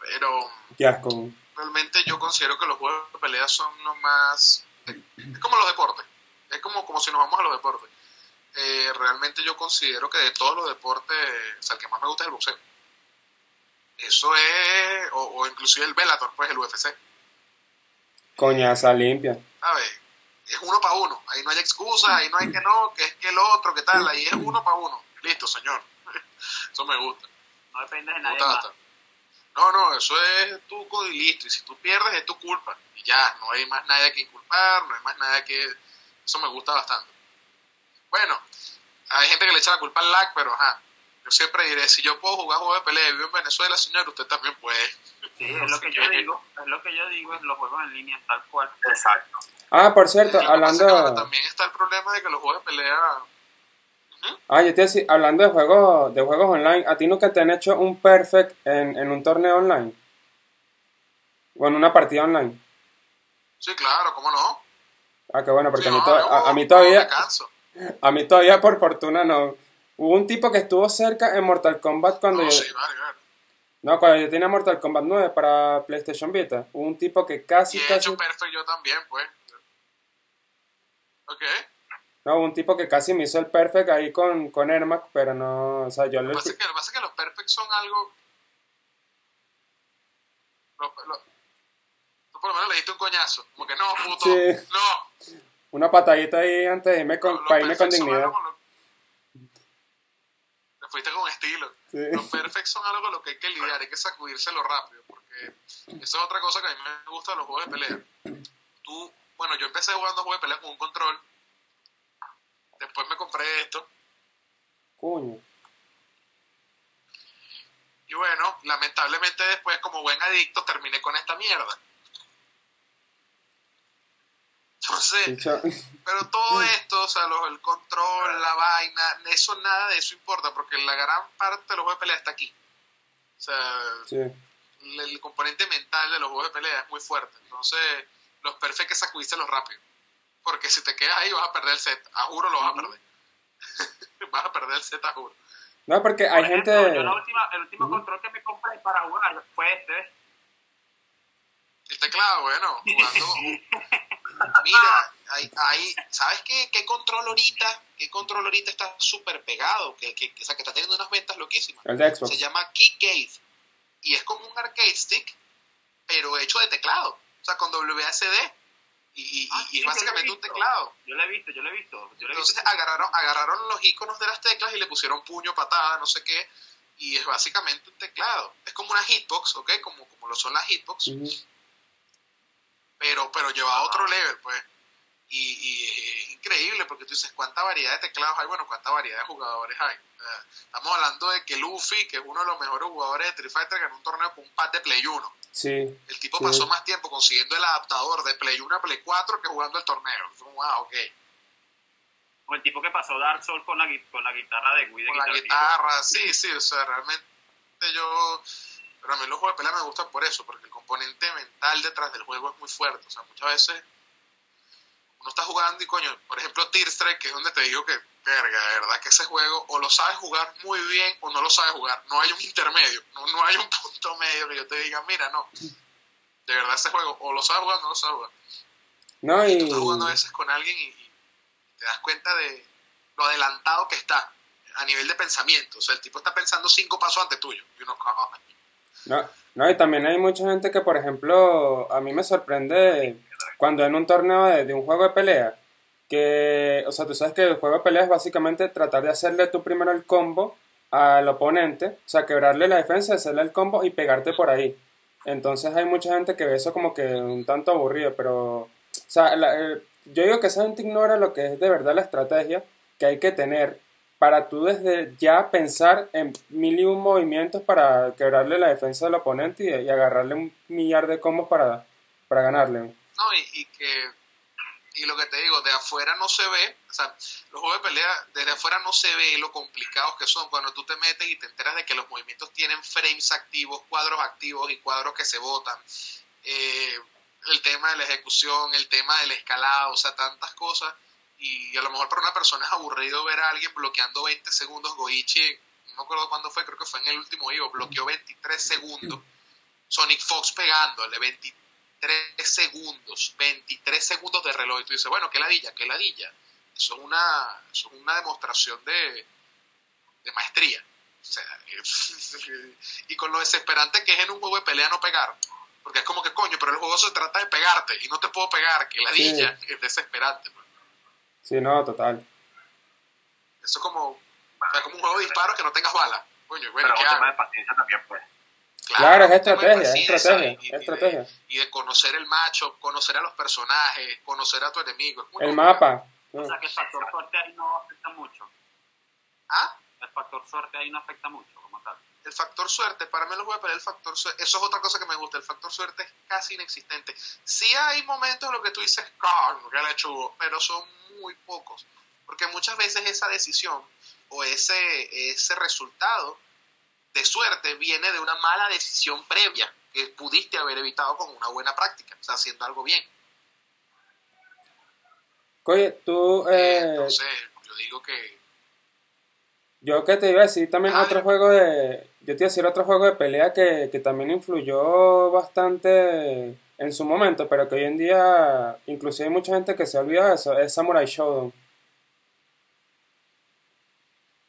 Pero Qué asco. realmente yo considero que los juegos de pelea son lo más. Es como los deportes. Es como, como si nos vamos a los deportes. Eh, realmente yo considero que de todos los deportes, o sea, el que más me gusta es el boxeo. Eso es, o, o inclusive el Bellator, pues el UFC. Coñaza limpia. ¿sabes? Es uno para uno. Ahí no hay excusa, ahí no hay que no, que es que el otro, que tal. Ahí es uno para uno. Listo, señor. Eso me gusta. No depende de nadie gusta más. No, no, eso es tu y listo. Y si tú pierdes, es tu culpa. Y ya, no hay más nadie que inculpar, no hay más nada que. Eso me gusta bastante. Bueno, hay gente que le echa la culpa al lag, pero ajá. Yo siempre diré: si yo puedo jugar juegos de pelea y vivo en Venezuela, señor, usted también puede. Sí, es lo que yo digo. Es lo que yo digo en los juegos en línea, tal cual. Exacto. Ah, por cierto, bueno, hablando... también está el problema de que los juegos de pelea. Ah, yo te decía, hablando de juegos, de juegos online, ¿a ti nunca te han hecho un perfect en, en un torneo online? O en una partida online. Sí, claro, ¿cómo no? Ah, qué bueno, porque Sí, a, mí no, yo a, a mí no todavía, me canso. A mí todavía por fortuna no. Hubo un tipo que estuvo cerca en Mortal Kombat cuando No, yo, sí, vale, vale. no, cuando yo tenía Mortal Kombat 9 para PlayStation Vita. Hubo un tipo que casi, Y he casi, hecho perfect yo también, pues. Ok. no, un tipo que casi me hizo el perfect ahí con, con Ermac, pero no, o sea, yo Lo le, que pasa es que, lo que, pasa es que los perfects son algo. Lo- lo- tú por lo menos le diste un coñazo. Como que no, puto. Sí. No. Una patadita ahí antes de irme con, para irme con dignidad. lo- Te fuiste con estilo. Sí. Los perfects son algo con lo que hay que lidiar, hay que sacudírselo rápido, porque eso es otra cosa que a mí me gusta de los juegos de pelea. Tú, bueno, yo empecé jugando juegos de pelea con un control, después me compré esto, Coño. Y bueno, lamentablemente después, como buen adicto, terminé con esta mierda. Entonces, pero todo esto, o sea, el control, la vaina, eso nada de eso importa, porque la gran parte de los juegos de pelea está aquí. O sea, el, componente mental de los juegos de pelea es muy fuerte. Entonces, los perfectos que sacudiste los rápido. Porque si te quedas ahí vas a perder el set, a juro lo vas a perder. vas a perder el set, a juro. No, porque hay gente... Yo la última, el último control que me compré para jugar fue este. Teclado, bueno, jugando. Mira, ahí, ¿sabes qué, qué control ahorita? ¿Qué control ahorita está súper pegado? Que, que, o sea, que está teniendo unas ventas loquísimas. El de Xbox. Se llama Kickgate. Y es como un arcade stick, pero hecho de teclado. O sea, con WSD. Y, y, ah, y es básicamente un teclado. Yo lo he visto, yo lo he visto. Yo lo he Entonces Agarraron, agarraron los iconos de las teclas y le pusieron puño, patada, no sé qué. Y es básicamente un teclado. Es como una hitbox, ¿ok? Como, como lo son las hitbox pero, pero lleva a otro level, pues. Y, es increíble porque tú dices, ¿cuánta variedad de teclados hay? Bueno, ¿cuánta variedad de jugadores hay? estamos hablando de que Luffy, que es uno de los mejores jugadores de Street Fighter, ganó un torneo con un pad de Play 1. Sí. El tipo pasó más tiempo consiguiendo el adaptador de Play 1 a Play 4 que jugando el torneo. Wow, ah, ok. O el tipo que pasó Dark Souls con la, con la guitarra de Wii. Con la guitarra, sí, sí, o sea, realmente yo pero a mí los juegos de pelea me gustan por eso, porque el componente mental detrás del juego es muy fuerte. O sea, muchas veces uno está jugando y coño, por ejemplo, Tear Strike, que es donde te digo que, verga, de verdad que ese juego o lo sabes jugar muy bien o no lo sabes jugar. No hay un intermedio, no, hay un punto medio que yo te diga, mira, no. De verdad ese juego o lo sabes jugar o no lo sabes jugar. No, y... Tú estás jugando a veces con alguien y, te das cuenta de lo adelantado que está a nivel de pensamiento. O sea, el tipo está pensando cinco pasos antes tuyo. Y uno, no, no, y también hay mucha gente que, por ejemplo, a mí me sorprende cuando en un torneo de, un juego de pelea, que, o sea, tú sabes que el juego de pelea es básicamente tratar de hacerle tú primero el combo al oponente, o sea, quebrarle la defensa, hacerle el combo y pegarte por ahí. Entonces hay mucha gente que ve eso como que un tanto aburrido, pero, o sea, yo digo que esa gente ignora lo que es de verdad la estrategia que hay que tener para tú desde ya pensar en mil y un movimientos para quebrarle la defensa del oponente y, agarrarle un millar de combos para, para ganarle. No, y, que y lo que te digo, de afuera no se ve, o sea, los juegos de pelea, desde afuera no se ve lo complicados que son cuando tú te metes y te enteras de que los movimientos tienen frames activos, cuadros activos y cuadros que se botan. Eh, el tema de la ejecución, el tema del escalado, o sea, tantas cosas y a lo mejor para una persona es aburrido ver a alguien bloqueando 20 segundos. Goichi, no me acuerdo cuándo fue, creo que fue en el último Ivo, bloqueó 23 segundos. Sonic Fox pegándole 23 segundos, 23 segundos de reloj. Y tú dices, bueno, qué ladilla, qué ladilla. Eso es una, eso es una demostración de, de maestría. O sea, y con lo desesperante que es en un juego de pelea no pegar. Porque es como que coño, pero el juego se trata de pegarte y no te puedo pegar, que ladilla es desesperante. Sí, no, total. Eso es como, como un juego de disparos que no tengas bala. Coño, bueno, Pero un tema de paciencia también, pues. Claro, es estrategia, es estrategia, y, estrategia. y de conocer el macho, conocer a los personajes, conocer a tu enemigo. el mapa. O sea que el factor suerte ahí no afecta mucho. ¿Ah? El factor suerte ahí no afecta mucho, como tal. El factor suerte, para mí lo voy a poner el factor suerte. Eso es otra cosa que me gusta. El factor suerte es casi inexistente. Sí hay momentos en los que tú dices, que le chubo, pero son muy pocos. Porque muchas veces esa decisión o ese, ese resultado de suerte viene de una mala decisión previa que pudiste haber evitado con una buena práctica, o sea, haciendo algo bien. Oye, tú... Eh, Entonces, yo digo que... Yo que te iba a decir también ah, otro juego de... Yo te iba a decir otro juego de pelea que, que también influyó bastante en su momento, pero que hoy en día inclusive hay mucha gente que se olvida de eso, es Samurai Shodown.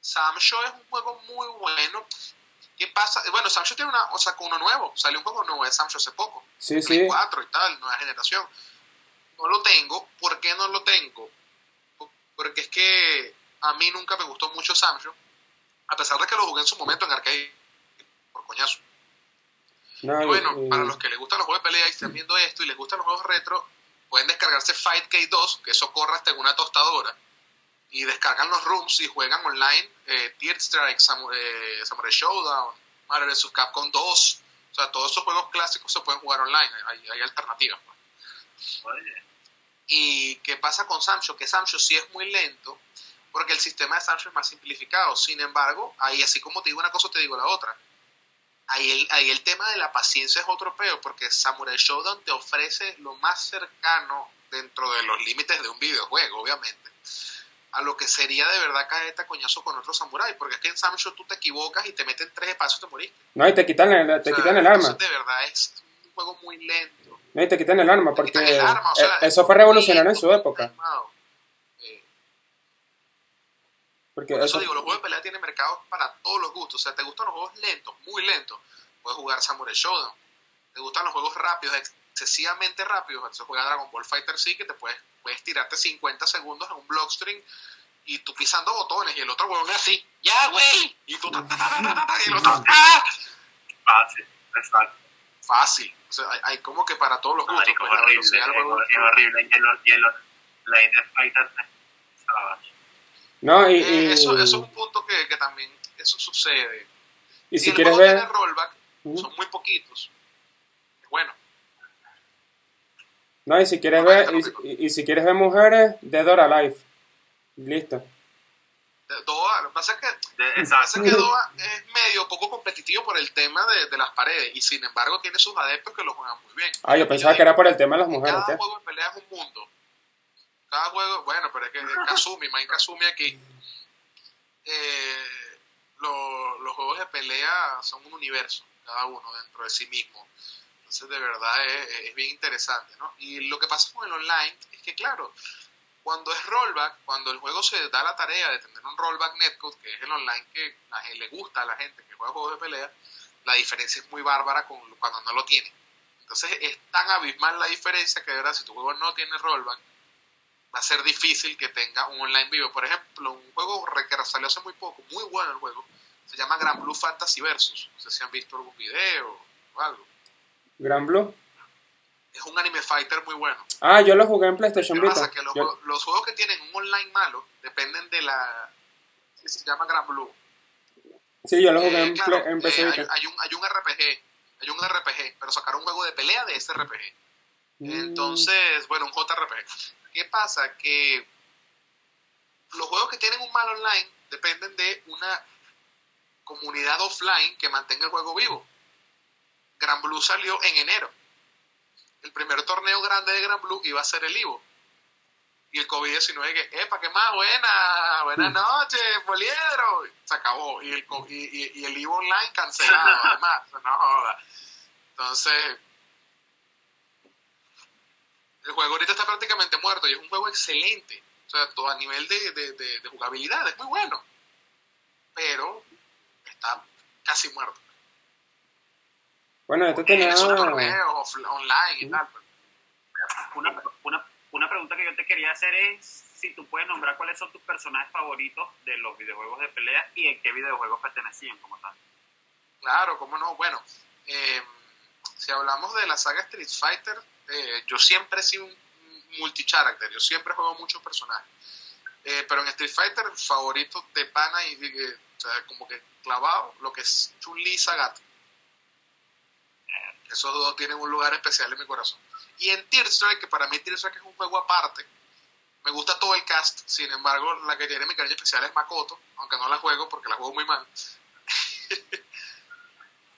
Sam Show es un juego muy bueno. ¿Qué pasa? Bueno, Sam Show tiene una, o sea, con uno nuevo. Salió un juego nuevo de Sam Show hace poco. Sí, sí. 4 y tal, nueva generación. No lo tengo. ¿Por qué no lo tengo? Porque es que a mí nunca me gustó mucho Sam Show. A pesar de que lo jugué en su momento en arcade. Por coñazo bueno, para los que les gustan los juegos de pelea y están viendo esto y les gustan los juegos retro, pueden descargarse Fight k 2, que eso corre hasta en una tostadora. Y descargan los rooms y juegan online eh, Strike, eh, Samurai, Showdown. Marvel vs. Capcom 2. O sea, todos esos juegos clásicos se pueden jugar online, hay, hay alternativas. Pues. ¿Y qué pasa con Samsung? Que Samsung sí es muy lento, porque el sistema de Samsung es más simplificado. Sin embargo, ahí así como te digo una cosa, te digo la otra. Ahí el, ahí el tema de la paciencia es otro peo, porque Samurai Showdown te ofrece lo más cercano dentro de los límites de un videojuego, obviamente, a lo que sería de verdad caer coñazo con otro samurai, porque es que en Samsung tú te equivocas y te meten tres espacios y te moriste. No, y te quitan el, te quitan el arma. De verdad es un juego muy lento. No, y te quitan el arma, porque eh, eso fue revolucionario en su época. Porque eso, digo, los juegos de pelea tienen mercado para todos los gustos. O sea, te gustan los juegos lentos, muy lentos, puedes jugar Samurai Showdown. Te gustan los juegos rápidos, excesivamente rápidos, entonces juega Dragon Ball Fighter sí que te puedes, puedes tirarte 50 segundos en un blockstream y tú pisando botones y el otro huevón es así, ya güey, y tú y el otro ¡ah! Fácil, exacto. Fácil, o sea, hay, como que para todos los gustos. es horrible, es, horrible, y el, y el, la Fighter no, y, y... Eso, eso, es un punto que, que también eso sucede. Y si, quieres ver... rollback, son muy poquitos. Bueno, no, y si quieres ver, y, si quieres ver mujeres, Dead or Alive. Listo. Doa, lo que pasa es que, Doa es medio poco competitivo por el tema de, las paredes y sin embargo tiene sus adeptos que lo juegan muy bien. Ah, yo pensaba que era por el tema de las mujeres. Cada juego de pelea es un mundo. Cada juego, bueno, pero es que Kazumi, Main Kazumi aquí. Eh, los juegos de pelea son un universo, cada uno dentro de sí mismo. Entonces, de verdad es, bien interesante, ¿no? Y lo que pasa con el online es que, claro, cuando es rollback, cuando el juego se da la tarea de tener un rollback netcode, que es el online que a le gusta a la gente que juega juegos de pelea, la diferencia es muy bárbara con, cuando no lo tiene. Entonces es tan abismal la diferencia que de verdad si tu juego no tiene rollback, va a ser difícil que tenga un online vivo. Por ejemplo, un juego que salió hace muy poco, muy bueno el juego, se llama Grand Blue Fantasy Versus. No sé si han visto algún video o algo. Gran Blue. Es un anime fighter muy bueno. Ah, yo lo jugué en PlayStation Vita. Pasa? Que los, juegos que tienen un online malo dependen de la. se llama Gran Blue. Sí, yo lo jugué en, eh, en PC eh, hay, un, hay un RPG. Hay un RPG, pero sacaron un juego de pelea de ese RPG. Mm. Entonces, bueno, un JRPG. ¿Qué pasa? Que los juegos que tienen un mal online dependen de una comunidad offline que mantenga el juego vivo. Gran Blue salió en enero. El primer torneo grande de Gran Blue iba a ser el Ivo. Y el COVID-19 que, epa, qué más, buena, buenas mm. noches, Poliedro. Se acabó. Y el, y, y el Ivo Online cancelado, además. No. Entonces, el juego ahorita está prácticamente muerto y es un juego excelente. O sea, todo a nivel de, de, de jugabilidad es muy bueno. Pero está casi muerto. Bueno, esto tenía... online y tal. Pues. Una, una, una pregunta que yo te quería hacer es si tú puedes nombrar cuáles son tus personajes favoritos de los videojuegos de pelea y en qué videojuegos pertenecían como tal. Claro, cómo no. Bueno, eh, si hablamos de la saga Street Fighter, eh, yo siempre he sido un multi-character, yo siempre juego muchos personajes. Eh, pero en Street Fighter, favorito de pana y, o sea, como que clavado, lo que es Chun-Li Sagat. Esos dos tienen un lugar especial en mi corazón. Y en Tear Strike, que para mí Tear es un juego aparte, me gusta todo el cast, sin embargo, la que tiene mi cariño especial es Makoto, aunque no la juego porque la juego muy mal.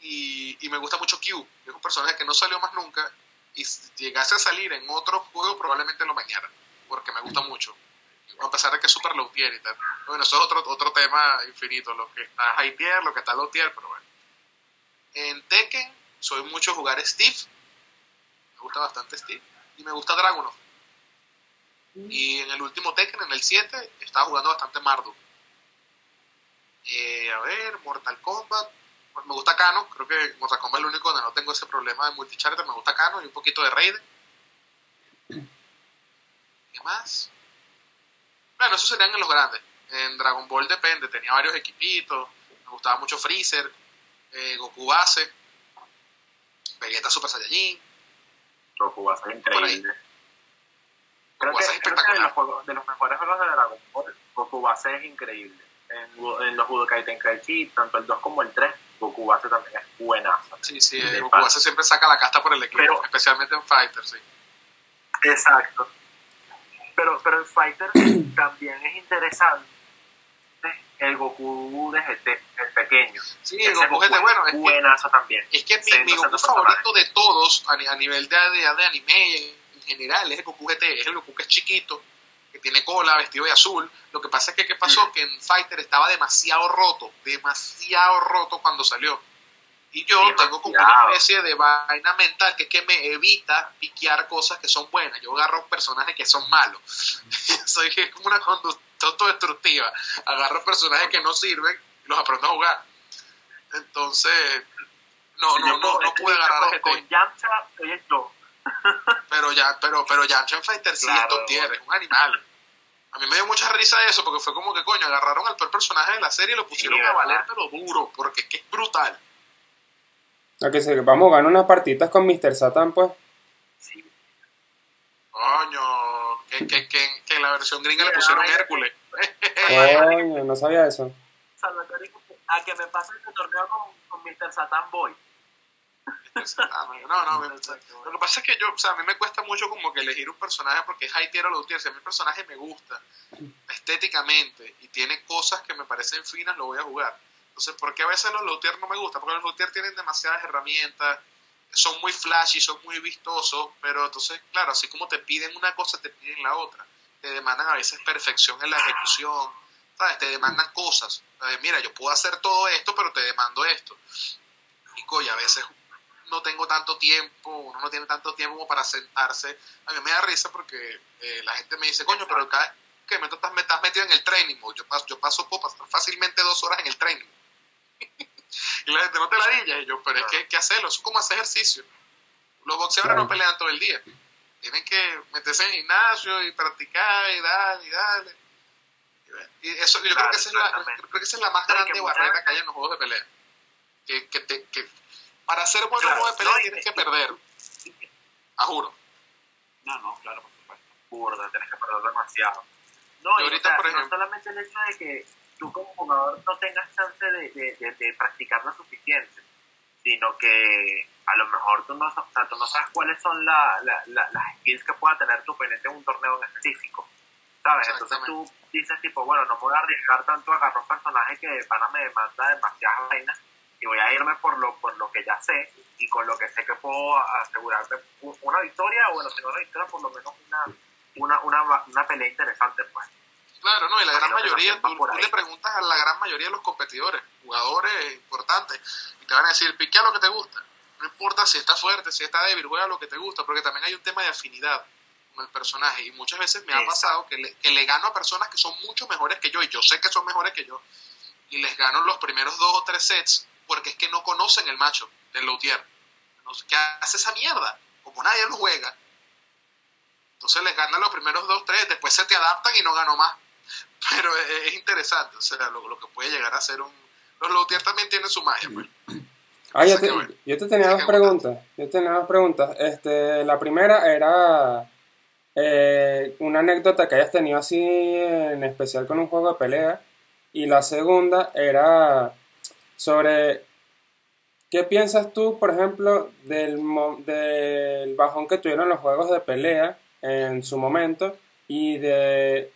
y, me gusta mucho Q, es un personaje que no salió más nunca, y si llegase a salir en otro juego, probablemente lo mañana, porque me gusta mucho. A pesar de que es super low tier y tal. Bueno, eso es otro, otro tema infinito, lo que está high tier, lo que está low tier, pero bueno. En Tekken soy mucho jugar Steve. Me gusta bastante Steve. Y me gusta Dragunov. Mm. Y en el último Tekken, en el 7, estaba jugando bastante Mardu. Eh, a ver, Mortal Kombat. Me gusta Kano. Creo que Mortal Kombat es el único donde no tengo ese problema de multicharter. Me gusta Kano y un poquito de Raiden. ¿Qué más? Bueno, esos serían en los grandes. En Dragon Ball depende. Tenía varios equipitos. Me gustaba mucho Freezer. Eh, Goku base Vegeta Super Saiyajin. Goku a ser increíble. Creo que, creo que de, los juegos, de los mejores juegos de Dragon Ball, Goku Base es increíble. En, en los Budokai Tenkaichi, tanto el 2 como el 3, Goku Base también es buenazo. Sí, sí, Goku. Base siempre saca la casta por el equipo, Pero- especialmente en Fighter, sí. Exacto. Pero, pero en Fighter también es interesante el Goku de GT, el pequeño. Sí, Ese Goku GT, bueno, es que, buenazo también. es que mi, mi Goku favorito de todos, a, ni- a nivel de, de, de anime en general, es el Goku GT, es el Goku que es chiquito, que tiene cola, vestido de azul. Lo que pasa es que, ¿qué pasó? Que en Fighter estaba demasiado roto, demasiado roto cuando salió. Y yo tengo como una especie de vaina mental que es que me evita piquear cosas que son buenas. Yo agarro personajes que son malos. Soy como una conducta autodestructiva. Agarro personajes que no sirven y los aprendo a jugar. Entonces, no, Sí, no, no, no pude agarrar a con, Yamcha. Pero ya, pero, pero Yamcha en Fighter sí es Claro. top tier, es un animal. A mí me dio mucha risa eso porque fue como que coño, agarraron al peor personaje de la serie y lo pusieron Sí, a valer pero duro, porque es que es brutal. Ok, sí, vamos a ganar unas partitas con Mr. Satan, pues. Sí. Coño, que, que, que, que en la versión gringa le pusieron. Hércules. Coño, no sabía eso. Salvatore, a que me pase este torneo con, con Mr. Satan Boy. Ah, No, no, mira, o sea, lo que pasa es que yo, o sea, a mí me cuesta mucho como que elegir un personaje porque es high tier o low tier. Si a mí el personaje me gusta estéticamente y tiene cosas que me parecen finas, lo voy a jugar. Entonces, ¿por qué a veces los low tier no me gustan? Porque los low tier tienen demasiadas herramientas, son muy flashy, son muy vistosos, pero entonces, claro, así como te piden una cosa, te piden la otra. Te demandan a veces perfección en la ejecución, ¿sabes? Te demandan cosas. Eh, mira, yo puedo hacer todo esto, pero te demando esto. Y coño, a veces no tengo tanto tiempo, uno no tiene tanto tiempo como para sentarse. A mí me da risa porque eh, la gente me dice, coño, pero cada que me estás, me estás metido en el training mode, yo paso, yo paso puedo pasar fácilmente dos horas en el training. y la gente no te la diga, y yo, pero es que hay que hacerlo, eso es como hacer ejercicio. Los boxeadores no pelean todo el día. Tienen que meterse en el gimnasio y practicar y darle y darle. Y eso, yo creo, Claro, que esa es la, creo que esa es la más grande barrera que hay en los juegos de pelea. Que, que, te, que para ser bueno en Claro, de pelea no, tienes que perder. A juro. No, no, claro, por supuesto. burda, tienes que perder demasiado. No, Y ahorita, o sea, por no ejemplo- solamente el hecho de que tú como jugador no tengas chance de, de, de, de practicar lo suficiente, sino que a lo mejor tú no, o sea, tú no sabes cuáles son la, la, la- las skills que pueda tener tu oponente en un torneo en específico. ¿Sabes? Entonces tú dices tipo, bueno, no me voy a arriesgar tanto a agarrar un personaje que de pana me demanda demasiadas vainas y voy a irme por lo, por lo que ya sé y con lo que sé que puedo asegurarme una victoria o bueno, si no una victoria, por lo menos una, una, una, una pelea interesante, pues. Claro, no, y la gran mayoría, tú, le preguntas a la gran mayoría de los competidores, jugadores importantes, y te van a decir, piquea lo que te gusta. No importa si está fuerte, si está débil, juega lo que te gusta, porque también hay un tema de afinidad con el personaje. Y muchas veces me ha pasado que le, que le gano a personas que son mucho mejores que yo, y yo sé que son mejores que yo, y les gano los primeros dos o tres sets, porque es que no conocen el macho del Lautier. ¿Qué hace esa mierda? Como nadie lo juega. Entonces les ganan los primeros dos, tres, después se te adaptan y no gano más. Pero es, es interesante, o sea, lo, lo que puede llegar a ser un... Los Lautier también tienen su magia, pues. Ah, yo te, yo te tenía dos preguntas. Yo tenía dos preguntas. Este, la primera era eh, una anécdota que hayas tenido así en especial con un juego de pelea. Y la segunda era sobre qué piensas tú, por ejemplo, del, del bajón que tuvieron los juegos de pelea en su momento y de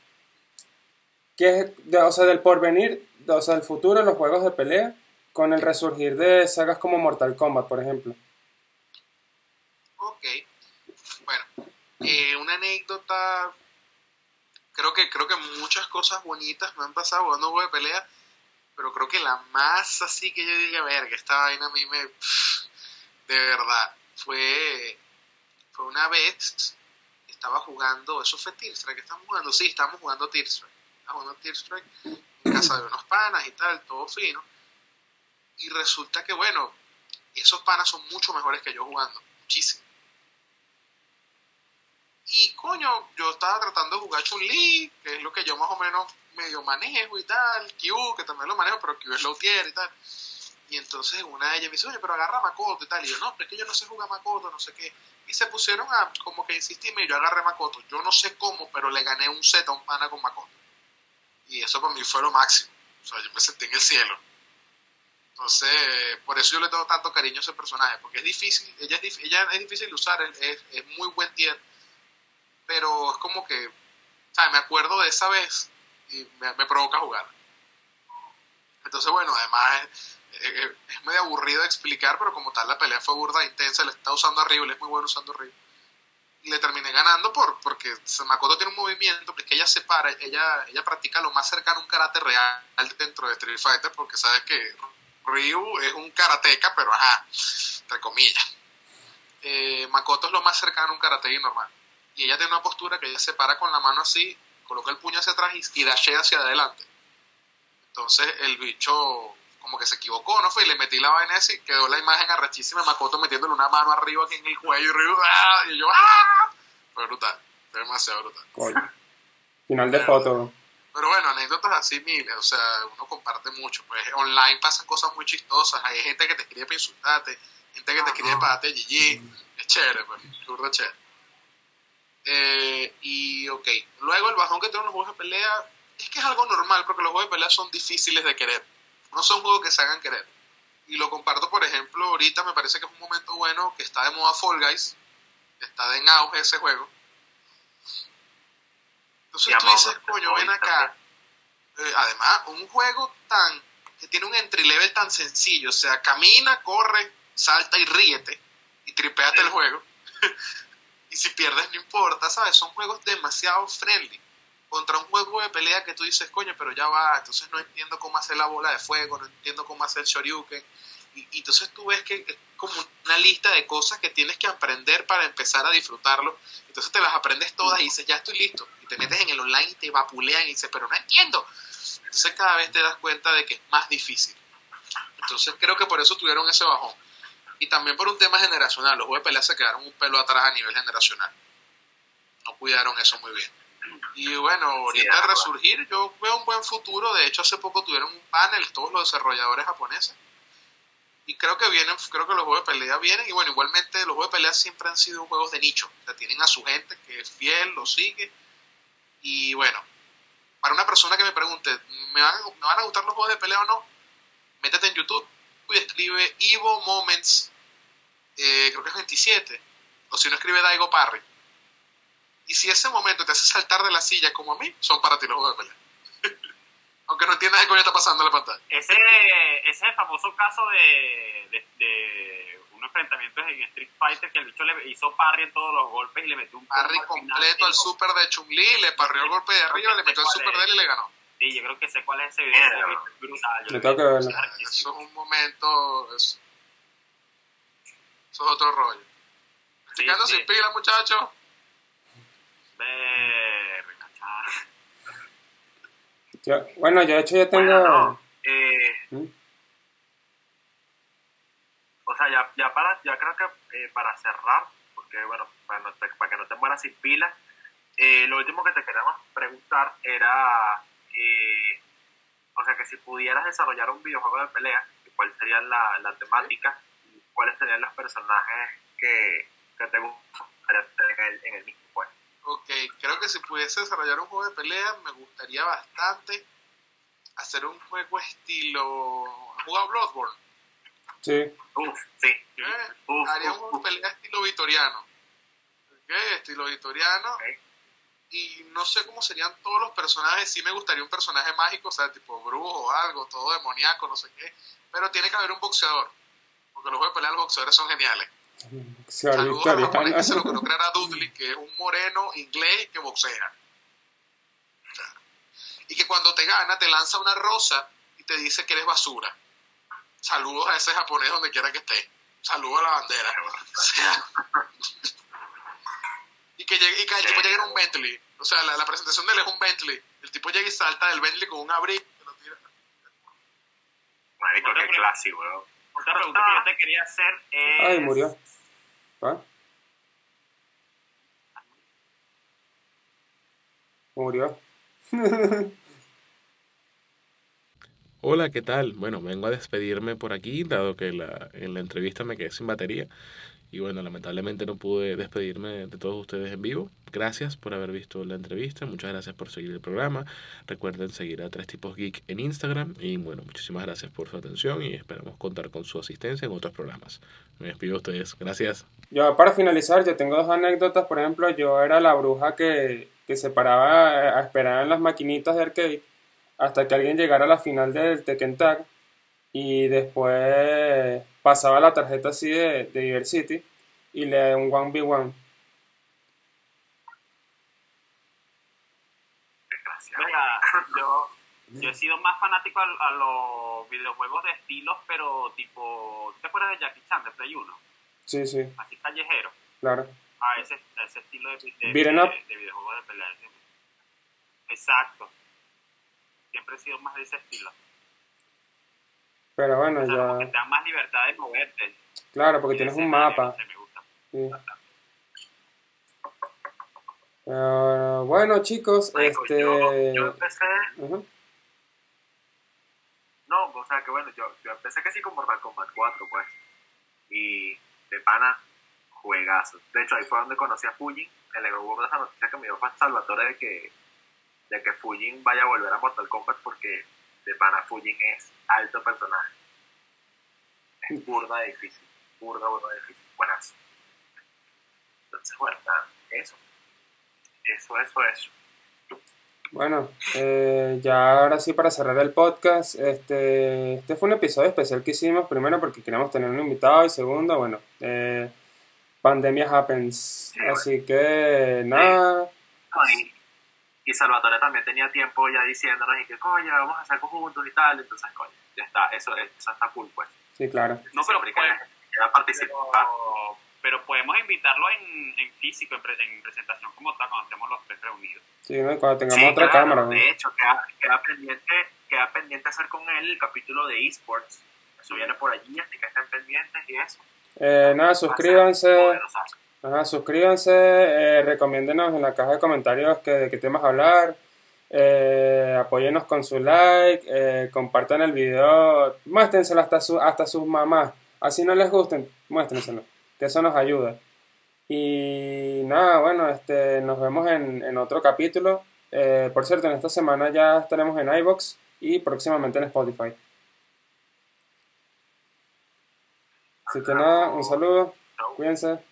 qué, de- o sea, del porvenir, o sea, del futuro de los juegos de pelea con el resurgir de sagas como Mortal Kombat, por ejemplo. Ok. Bueno, eh, una anécdota. Creo que, creo que muchas cosas bonitas me han pasado jugando juego de pelea, pero creo que la más así que yo diga, verga, esta vaina a mí me. De verdad, fue. Fue una vez. Estaba jugando. ¿Eso fue Tear Strike? ¿Estamos jugando? Sí, estábamos jugando Tear Strike. Estábamos jugando Tear Strike en casa de unos panas y tal, todo fino. Y resulta que, bueno, esos panas son mucho mejores que yo jugando, muchísimo. Y coño, yo estaba tratando de jugar Chun-Li, que es lo que yo más o menos medio manejo y tal, Q, que también lo manejo, pero Q es low tier y tal. Y entonces una de ellas me dice, oye, pero agarra Makoto y tal. Y yo, no, pero es que yo no sé jugar Makoto, no sé qué. Y se pusieron a como que insistirme y yo agarré Makoto. Yo no sé cómo, pero le gané un set a un pana con Makoto. Y eso para mí fue lo máximo. O sea, yo me sentí en el cielo. Entonces, por eso yo le tengo tanto cariño a ese personaje, porque es difícil, ella es, ella es difícil de usar, es, es muy buen tier, pero es como que, o sea, me acuerdo de esa vez y me, me provoca jugar. Entonces, bueno, además es, es, medio aburrido explicar, pero como tal la pelea fue burda, intensa, le está usando arriba, es muy bueno usando arriba. Y le terminé ganando por, porque Makoto tiene un movimiento que ella se para, ella, ella practica lo más cercano a un karate real dentro de Street Fighter, porque sabes que Ryu es un karateca, pero ajá, entre comillas. Eh, Makoto es lo más cercano a un karate normal. Y ella tiene una postura que ella se para con la mano así, coloca el puño hacia atrás y, y dashea hacia adelante. Entonces el bicho como que se equivocó, ¿no fue? Y le metí la vaina y quedó la imagen arrechísima de Makoto metiéndole una mano arriba aquí en el cuello ¡ah! Y yo, ¡ah! Fue brutal, fue demasiado brutal. Coño. Final de foto. Pero bueno, anécdotas así miles, o sea, uno comparte mucho. Pues online pasan cosas muy chistosas. Hay gente que te escribe para insultarte, gente que te escribe para darte GG. Es chévere, pues, burda chévere. Eh, y ok, luego el bajón que tienen los juegos de pelea es que es algo normal, porque los juegos de pelea son difíciles de querer. No son juegos que se hagan querer. Y lo comparto, por ejemplo, ahorita me parece que es un momento bueno que está de moda Fall Guys, está en auge ese juego entonces tú dices, coño, ven acá. Eh, además, un juego tan que tiene un entry level tan sencillo, o sea, camina, corre, salta y ríete y tripéate el juego. Y si pierdes no importa, ¿sabes? Son juegos demasiado friendly. Contra un juego de pelea que tú dices, coño, pero ya va, entonces no entiendo cómo hacer la bola de fuego, no entiendo cómo hacer shoryuken. Y, y entonces tú ves que es como una lista de cosas que tienes que aprender para empezar a disfrutarlo. Entonces te las aprendes todas y dices, ya estoy listo te metes en el online y te vapulean y dices, pero no entiendo. Entonces cada vez te das cuenta de que es más difícil. Entonces creo que por eso tuvieron ese bajón. Y también por un tema generacional. Los juegos de pelea se quedaron un pelo atrás a nivel generacional. No cuidaron eso muy bien. Y bueno, ahorita resurgir, yo veo un buen futuro. De hecho, hace poco tuvieron un panel, todos los desarrolladores japoneses. Y creo que vienen, creo que los juegos de pelea vienen. Y bueno, igualmente los juegos de pelea siempre han sido juegos de nicho. O sea, tienen a su gente que es fiel, lo sigue y bueno, para una persona que me pregunte, ¿me van, ¿me van a gustar los juegos de pelea o no? Métete en YouTube y escribe Evo Moments, eh, creo que es 27, o si no escribe Daigo Parry. Y si ese momento te hace saltar de la silla como a mí, son para ti los juegos de pelea. Aunque no entiendas qué coño está pasando en la pantalla. Ese, ese famoso caso de, de un enfrentamiento en Street Fighter que el bicho le hizo parry en todos los golpes y le metió un parry completo al super de Chun-Li, le parrió el golpe de arriba, le metió el super de él y le ganó. Sí, yo creo que sé cuál es ese video, es brutal. Yo tengo que verlo. Eso es un momento, eso, eso es otro rollo. Sí, Chicando sí. sin pila, muchachos. Yo, bueno, yo de hecho ya tengo... Bueno, no. eh, ¿Mm? o sea, ya, ya, para, ya creo que eh, para cerrar, porque bueno, para, no te, para, que no te mueras sin pila, eh, lo último que te queríamos preguntar era, eh, o sea, que si pudieras desarrollar un videojuego de pelea, ¿cuál sería la, la temática? ¿Y ¿Cuáles serían los personajes que, que te gustaría en el, en el mismo? Pues? Ok, creo que si pudiese desarrollar un juego de pelea, me gustaría bastante hacer un juego estilo... ¿Has jugado Bloodborne? Sí. Uf, sí. ¿Eh? Uf, Haríamos uf, pelea estilo vitoriano. ¿Okay? Estilo vitoriano. Okay. Y no sé cómo serían todos los personajes. Sí me gustaría un personaje mágico, o sea, tipo brujo o algo, todo demoníaco, no sé qué. Pero tiene que haber un boxeador. Porque los juegos de pelea los boxeadores son geniales. Saludos a que se lo crear a Dudley, que es un moreno inglés que boxea. Y que cuando te gana te lanza una rosa y te dice que eres basura saludos a ese japonés donde quiera que esté. Saludos a la bandera. O sea, y que llegue, y que el tipo llegue en un Bentley. O sea, la, la, presentación de él es un Bentley. El tipo llega y salta del Bentley con un abrigo y lo tira. Marico, qué clásico, weón. Otra pregunta que yo te quería hacer es... Ay, murió. ¿Ah? Murió. Hola, ¿qué tal? Bueno, vengo a despedirme por aquí, dado que la, en la entrevista me quedé sin batería. Y bueno, lamentablemente no pude despedirme de todos ustedes en vivo. Gracias por haber visto la entrevista, muchas gracias por seguir el programa. Recuerden seguir a Tres Tipos Geek en Instagram y bueno, muchísimas gracias por su atención y esperamos contar con su asistencia en otros programas. Me despido de ustedes, gracias. Yo para finalizar, yo tengo dos anécdotas, por ejemplo, yo era la bruja que, que se paraba a esperar en las maquinitas de arcade hasta que alguien llegara a la final del Tekken Tag y después pasaba la tarjeta así de, de Diversity y le un 1v1. Venga, yo, yo he sido más fanático a, a los videojuegos de estilos, pero tipo, ¿tú te acuerdas de Jackie Chan de Play 1? Sí, sí, Así callejero. claro. A ese, estilo de, de, de- videojuegos de pelea. Exacto. Siempre he sido más de ese estilo. Pero bueno, O sea, ya. te dan más libertad de moverte. Claro, porque tienes un mapa. me gusta. Sí. Pero bueno, chicos, este. yo, yo empecé, no, o sea que bueno, yo, yo empecé que sí con Mortal Kombat 4, pues. Y de pana, juegazo. De hecho, ahí fue donde conocí a Fujin. Me alegró burda esa noticia que me dio Juan Salvatore de que, de que Fujin vaya a volver a Mortal Kombat porque de pana Fujin es alto personaje. Es burda difícil. Burda, burda difícil. Buenazo. Entonces, bueno, nada, eso. Eso, eso, eso. Bueno, eh, ya ahora sí para cerrar el podcast, este, este fue un episodio especial que hicimos, primero porque queríamos tener un invitado y segundo, bueno, eh, pandemia happens, así que nada, No, y, Salvatore también tenía tiempo ya diciéndonos y que, coño, vamos a hacer algo juntos y tal. Entonces, coño, ya está, eso, eso está cool, pues. sí, claro, No, pero que puede- participar. Pero, pero podemos invitarlo en, en físico, en, pre- en presentación como está, cuando estemos los tres reunidos. sí, ¿no? Cuando tengamos Sí, otra claro, cámara, ¿no? De hecho, queda, queda, pendiente, queda pendiente hacer con él el capítulo de esports. Eso viene por allí, así que estén pendientes y eso. Eh, nada, suscríbanse. Suscríbanse, eh, recomiéndenos en la caja de comentarios que, de qué temas hablar, eh, apóyennos con su like, eh, compartan el video, muéstrenselo hasta, su, hasta sus mamás, así no les gusten, muéstrenselo, que eso nos ayuda. Y nada, bueno, este, nos vemos en, en otro capítulo. Eh, por cierto, en esta semana ya estaremos en iBox y próximamente en Spotify. Así que nada, un saludo, cuídense.